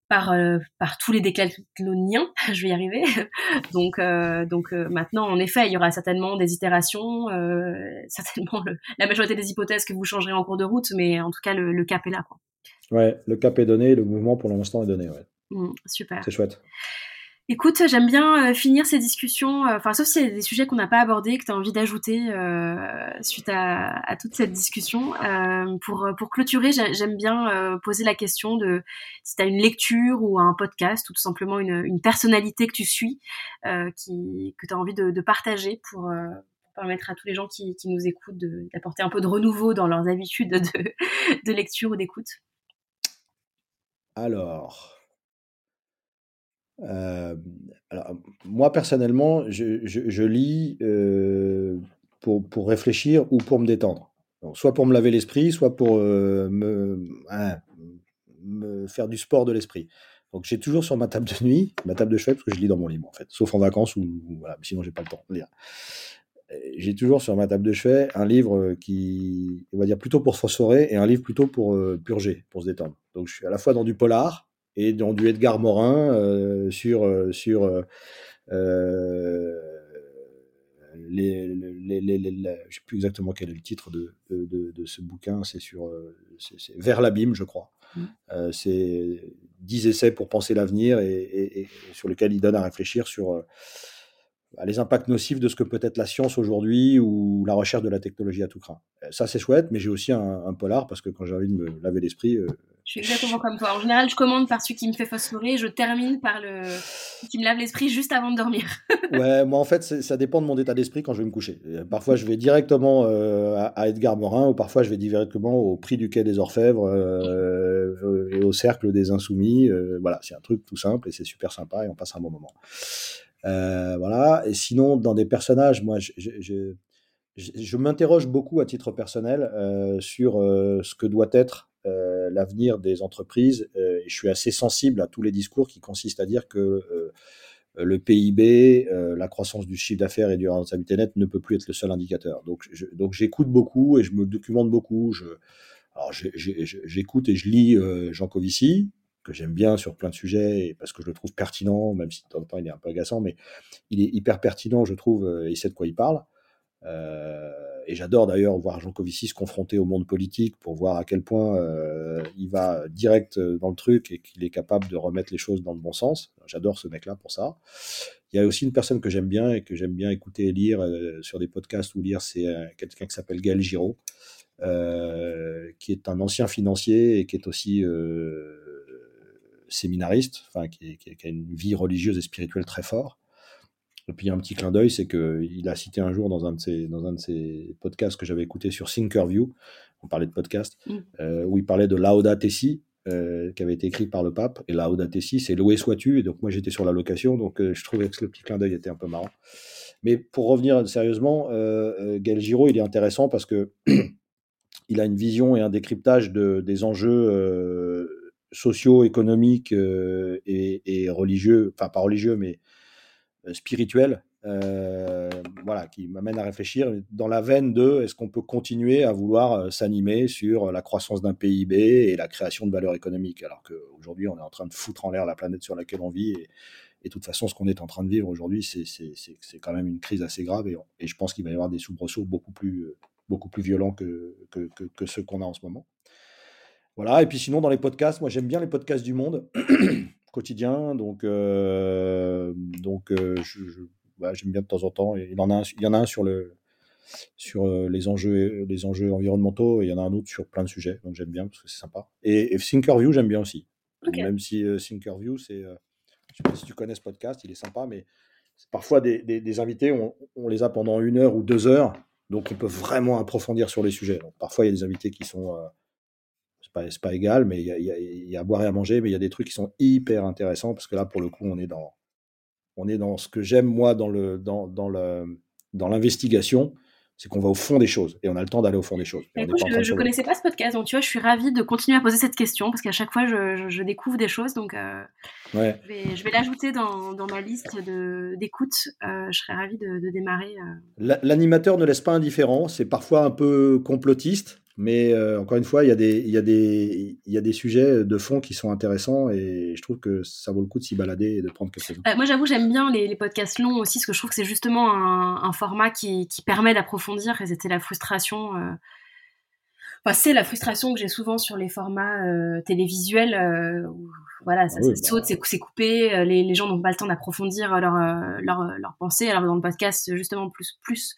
par, par tous les décathloniens, je vais y arriver. donc, donc maintenant, en effet, il y aura certainement des itérations, certainement la majorité des hypothèses que vous changerez en cours de route, mais en tout cas, le, le cap est là. Quoi. Ouais, le cap est donné, le mouvement pour l'instant est donné. Ouais. Mmh, super. C'est chouette. Écoute, j'aime bien euh, finir ces discussions, euh, enfin sauf s'il y a des sujets qu'on n'a pas abordés, que tu as envie d'ajouter euh, suite à, à, toute cette discussion. pour, pour clôturer, j'aime bien poser la question de si tu as une lecture ou un podcast ou tout simplement une, une personnalité que tu suis, qui, que tu as envie de, de partager pour, permettre à tous les gens qui, qui nous écoutent d'apporter un peu de renouveau dans leurs habitudes de, de lecture ou d'écoute. Alors, alors, moi personnellement, je, lis pour, pour, réfléchir ou pour me détendre. soit pour me laver l'esprit, soit pour me, hein, me faire du sport de l'esprit. Donc j'ai toujours sur ma table de nuit, ma table de chevet, parce que je lis dans mon livre en fait, sauf en vacances ou voilà, sinon j'ai pas le temps de lire. J'ai toujours sur ma table de chevet un livre qui, on va dire, plutôt pour phosphorer et un livre plutôt pour purger, pour se détendre. Donc je suis à la fois dans du polar et dans du Edgar Morin euh, sur euh, sur euh, les, les, les, je sais plus exactement quel est le titre de, de, de ce bouquin, c'est sur c'est, Vers l'abîme, je crois. Mmh. c'est 10 essais pour penser l'avenir et, et, sur lequel il donne à réfléchir sur les impacts nocifs de ce que peut être la science aujourd'hui ou la recherche de la technologie à tout craint. Ça, c'est chouette, mais j'ai aussi un, polar parce que quand j'ai envie de me laver l'esprit. Euh, je suis exactement comme toi. En général, je commande par celui qui me fait phosphorer, je termine par le qui me lave l'esprit juste avant de dormir. ouais, moi en fait, ça dépend de mon état d'esprit quand je vais me coucher. Parfois, je vais directement euh, à, Edgar Morin ou parfois, je vais directement au prix du quai des Orfèvres euh, et au cercle des Insoumis. voilà, c'est un truc tout simple et c'est super sympa et on passe un bon moment. Euh, voilà. Et sinon, dans des personnages, moi, je, je, je, m'interroge beaucoup à titre personnel euh, sur euh, ce que doit être l'avenir des entreprises. je suis assez sensible à tous les discours qui consistent à dire que le PIB, la croissance du chiffre d'affaires et du rentabilité net ne peut plus être le seul indicateur. Donc, donc j'écoute beaucoup et je me documente beaucoup. Je, alors j'écoute et je lis Jean Covici, que j'aime bien sur plein de sujets, parce que je le trouve pertinent, même si de temps en temps il est un peu agaçant, mais il est hyper pertinent, je trouve, euh, et il sait de quoi il parle. Euh, et j'adore d'ailleurs voir Jean Covici se confronter au monde politique pour voir à quel point euh, il va direct dans le truc et qu'il est capable de remettre les choses dans le bon sens. J'adore ce mec-là pour ça. Il y a aussi une personne que j'aime bien et que j'aime bien écouter et lire sur des podcasts ou lire, c'est quelqu'un qui s'appelle Gaël Giraud, qui est un ancien financier et qui est aussi séminariste, enfin, qui, a une vie religieuse et spirituelle très forte. Et puis, il y a un petit clin d'œil, c'est qu'il a cité un jour dans un de ses, dans un de ses podcasts que j'avais écouté sur Thinkerview, on parlait de podcast, mm. euh, où il parlait de Lauda Tessi, euh, qui avait été écrit par le pape. Et Lauda Tessi, c'est loué sois-tu. Et donc, moi, j'étais sur la location, donc euh, je trouvais que le petit clin d'œil était un peu marrant. Mais pour revenir sérieusement, Gaël Giraud, il est intéressant parce que il a une vision et un décryptage de, des enjeux socio-économiques et, religieux, enfin pas religieux, mais spirituels, voilà, qui m'amènent à réfléchir dans la veine de est-ce qu'on peut continuer à vouloir s'animer sur la croissance d'un PIB et la création de valeur économique, alors qu'aujourd'hui on est en train de foutre en l'air la planète sur laquelle on vit et, de toute façon, ce qu'on est en train de vivre aujourd'hui, c'est quand même une crise assez grave et, et je pense qu'il va y avoir des soubresauts beaucoup plus, beaucoup plus violents que, que, que, ceux qu'on a en ce moment. Voilà, et puis sinon, dans les podcasts, moi j'aime bien les podcasts du monde quotidien, donc, euh, donc euh, bah, j'aime bien de temps en temps. il, en a un, il y en a un sur, le, sur euh, les, enjeux, les enjeux environnementaux et il y en a un autre sur plein de sujets, donc j'aime bien parce que c'est sympa. Et, Thinkerview, j'aime bien aussi. Même si Thinkerview, c'est je ne sais pas si tu connais ce podcast, il est sympa, mais parfois des, des, invités, on, les a pendant une heure ou deux heures, donc on peut vraiment approfondir sur les sujets. parfois, il y a des invités qui sont. Euh, pas, pas, égal, mais il y, a, il y, a, à boire et à manger, mais il y a des trucs qui sont hyper intéressants parce que là, pour le coup, on est dans, on est dans ce que j'aime moi dans le dans, dans le dans l'investigation, c'est qu'on va au fond des choses et on a le temps d'aller au fond des choses. je ne connaissais pas ce podcast, donc tu vois, je suis ravie de continuer à poser cette question parce qu'à chaque fois, je, je, découvre des choses, donc euh, ouais. je vais, l'ajouter dans, dans, ma liste d'écoute. Euh, je serais ravie de, de démarrer. Euh. L'animateur ne laisse pas indifférent, c'est parfois un peu complotiste, mais euh, encore une fois, il y, a des, il, y a des, il y a des sujets de fond qui sont intéressants et je trouve que ça vaut le coup de s'y balader et de prendre quelque chose. Euh, moi, j'avoue, j'aime bien les, les, podcasts longs aussi, parce que je trouve que c'est justement un, un, format qui, qui permet d'approfondir et c'était la frustration. Euh... Enfin, c'est la frustration que j'ai souvent sur les formats euh, télévisuels où voilà, ça, ah saute, bah c'est coupé, les, les gens n'ont pas le temps d'approfondir leur, leur, leur pensée. Alors dans le podcast, justement, plus, plus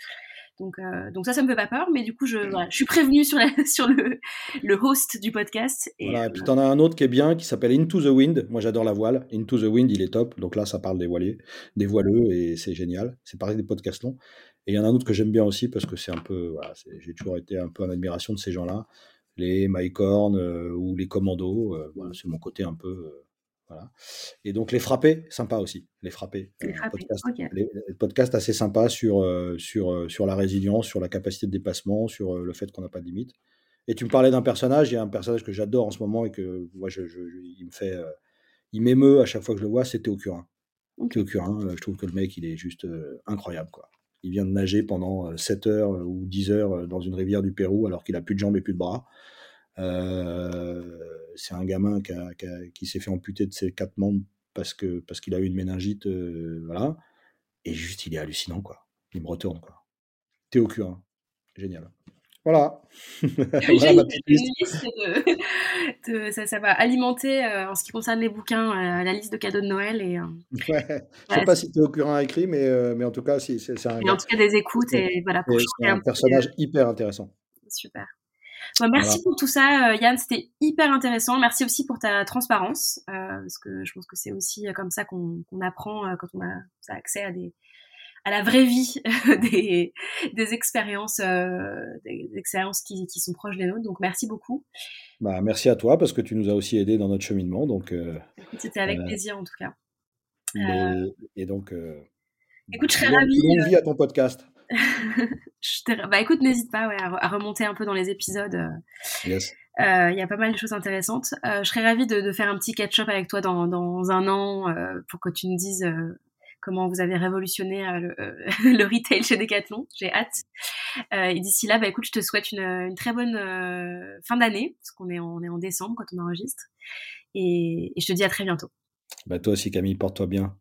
donc, euh, donc ça, ça me fait pas peur, mais du coup, je, voilà, je suis prévenue sur, la, sur le, le host du podcast. Et, voilà, et puis tu en as un autre qui est bien, qui s'appelle Into the Wind. Moi, j'adore la voile. Into the Wind, il est top. Donc là, ça parle des voiliers, des voileux, et c'est génial. C'est pareil des podcasts longs. Et il y en a un autre que j'aime bien aussi, parce que c'est un peu, voilà, j'ai toujours été un peu en admiration de ces gens-là. Les Mike Horn euh, ou les Commandos, euh, voilà, c'est mon côté un peu voilà. Et donc les frappés, sympa aussi, les frappés. Les, euh, podcasts, assez sympas sur, euh, sur, euh, sur la résilience, sur la capacité de dépassement, sur le fait qu'on n'a pas de limite. Et tu me parlais d'un personnage, il y a un personnage que j'adore en ce moment et que moi, je, il me fait, il m'émeut à chaque fois que je le vois, c'est Théo Curin. Théo Curin, je trouve que le mec, il est juste incroyable, quoi. Il vient de nager pendant 7 heures ou 10 heures dans une rivière du Pérou alors qu'il a plus de jambes et plus de bras. Euh, c'est un gamin qui, s'est fait amputer de ses quatre membres parce que parce qu'il a eu une méningite, euh, voilà. Et juste, il est hallucinant, quoi. Il me retourne, quoi. Théo Curin, génial. Voilà. voilà ma petite liste. de, ça, ça, va alimenter, euh, en ce qui concerne les bouquins, la liste de cadeaux de Noël. Et, ouais. Je sais pas si Théo Curin a écrit, mais, mais en tout cas, c'est un. en tout cas, des écoutes et voilà. Pour un personnage hyper intéressant. Super. Bah, merci pour tout ça, euh, Yann. C'était hyper intéressant. Merci aussi pour ta transparence, euh, parce que je pense que c'est aussi euh, comme ça qu'on apprend quand on a, accès à des à la vraie vie des, des expériences, des expériences qui, qui, sont proches des nôtres. Donc merci beaucoup. Bah, merci à toi parce que tu nous as aussi aidé dans notre cheminement. Donc c'était avec plaisir en tout cas. Et, donc. Écoute, je serais ravie. Bonne vie à ton podcast. Bah écoute, n'hésite pas à, remonter un peu dans les épisodes. Euh, il y a pas mal de choses intéressantes. Euh, je serais ravie de, faire un petit catch-up avec toi dans, dans un an euh, pour que tu nous dises comment vous avez révolutionné le, le, retail chez Decathlon. J'ai hâte. et d'ici là, bah écoute, je te souhaite une, une très bonne fin d'année parce qu'on est, en, on est en décembre quand on enregistre. Et, et, je te dis à très bientôt. Bah toi aussi Camille, porte-toi bien.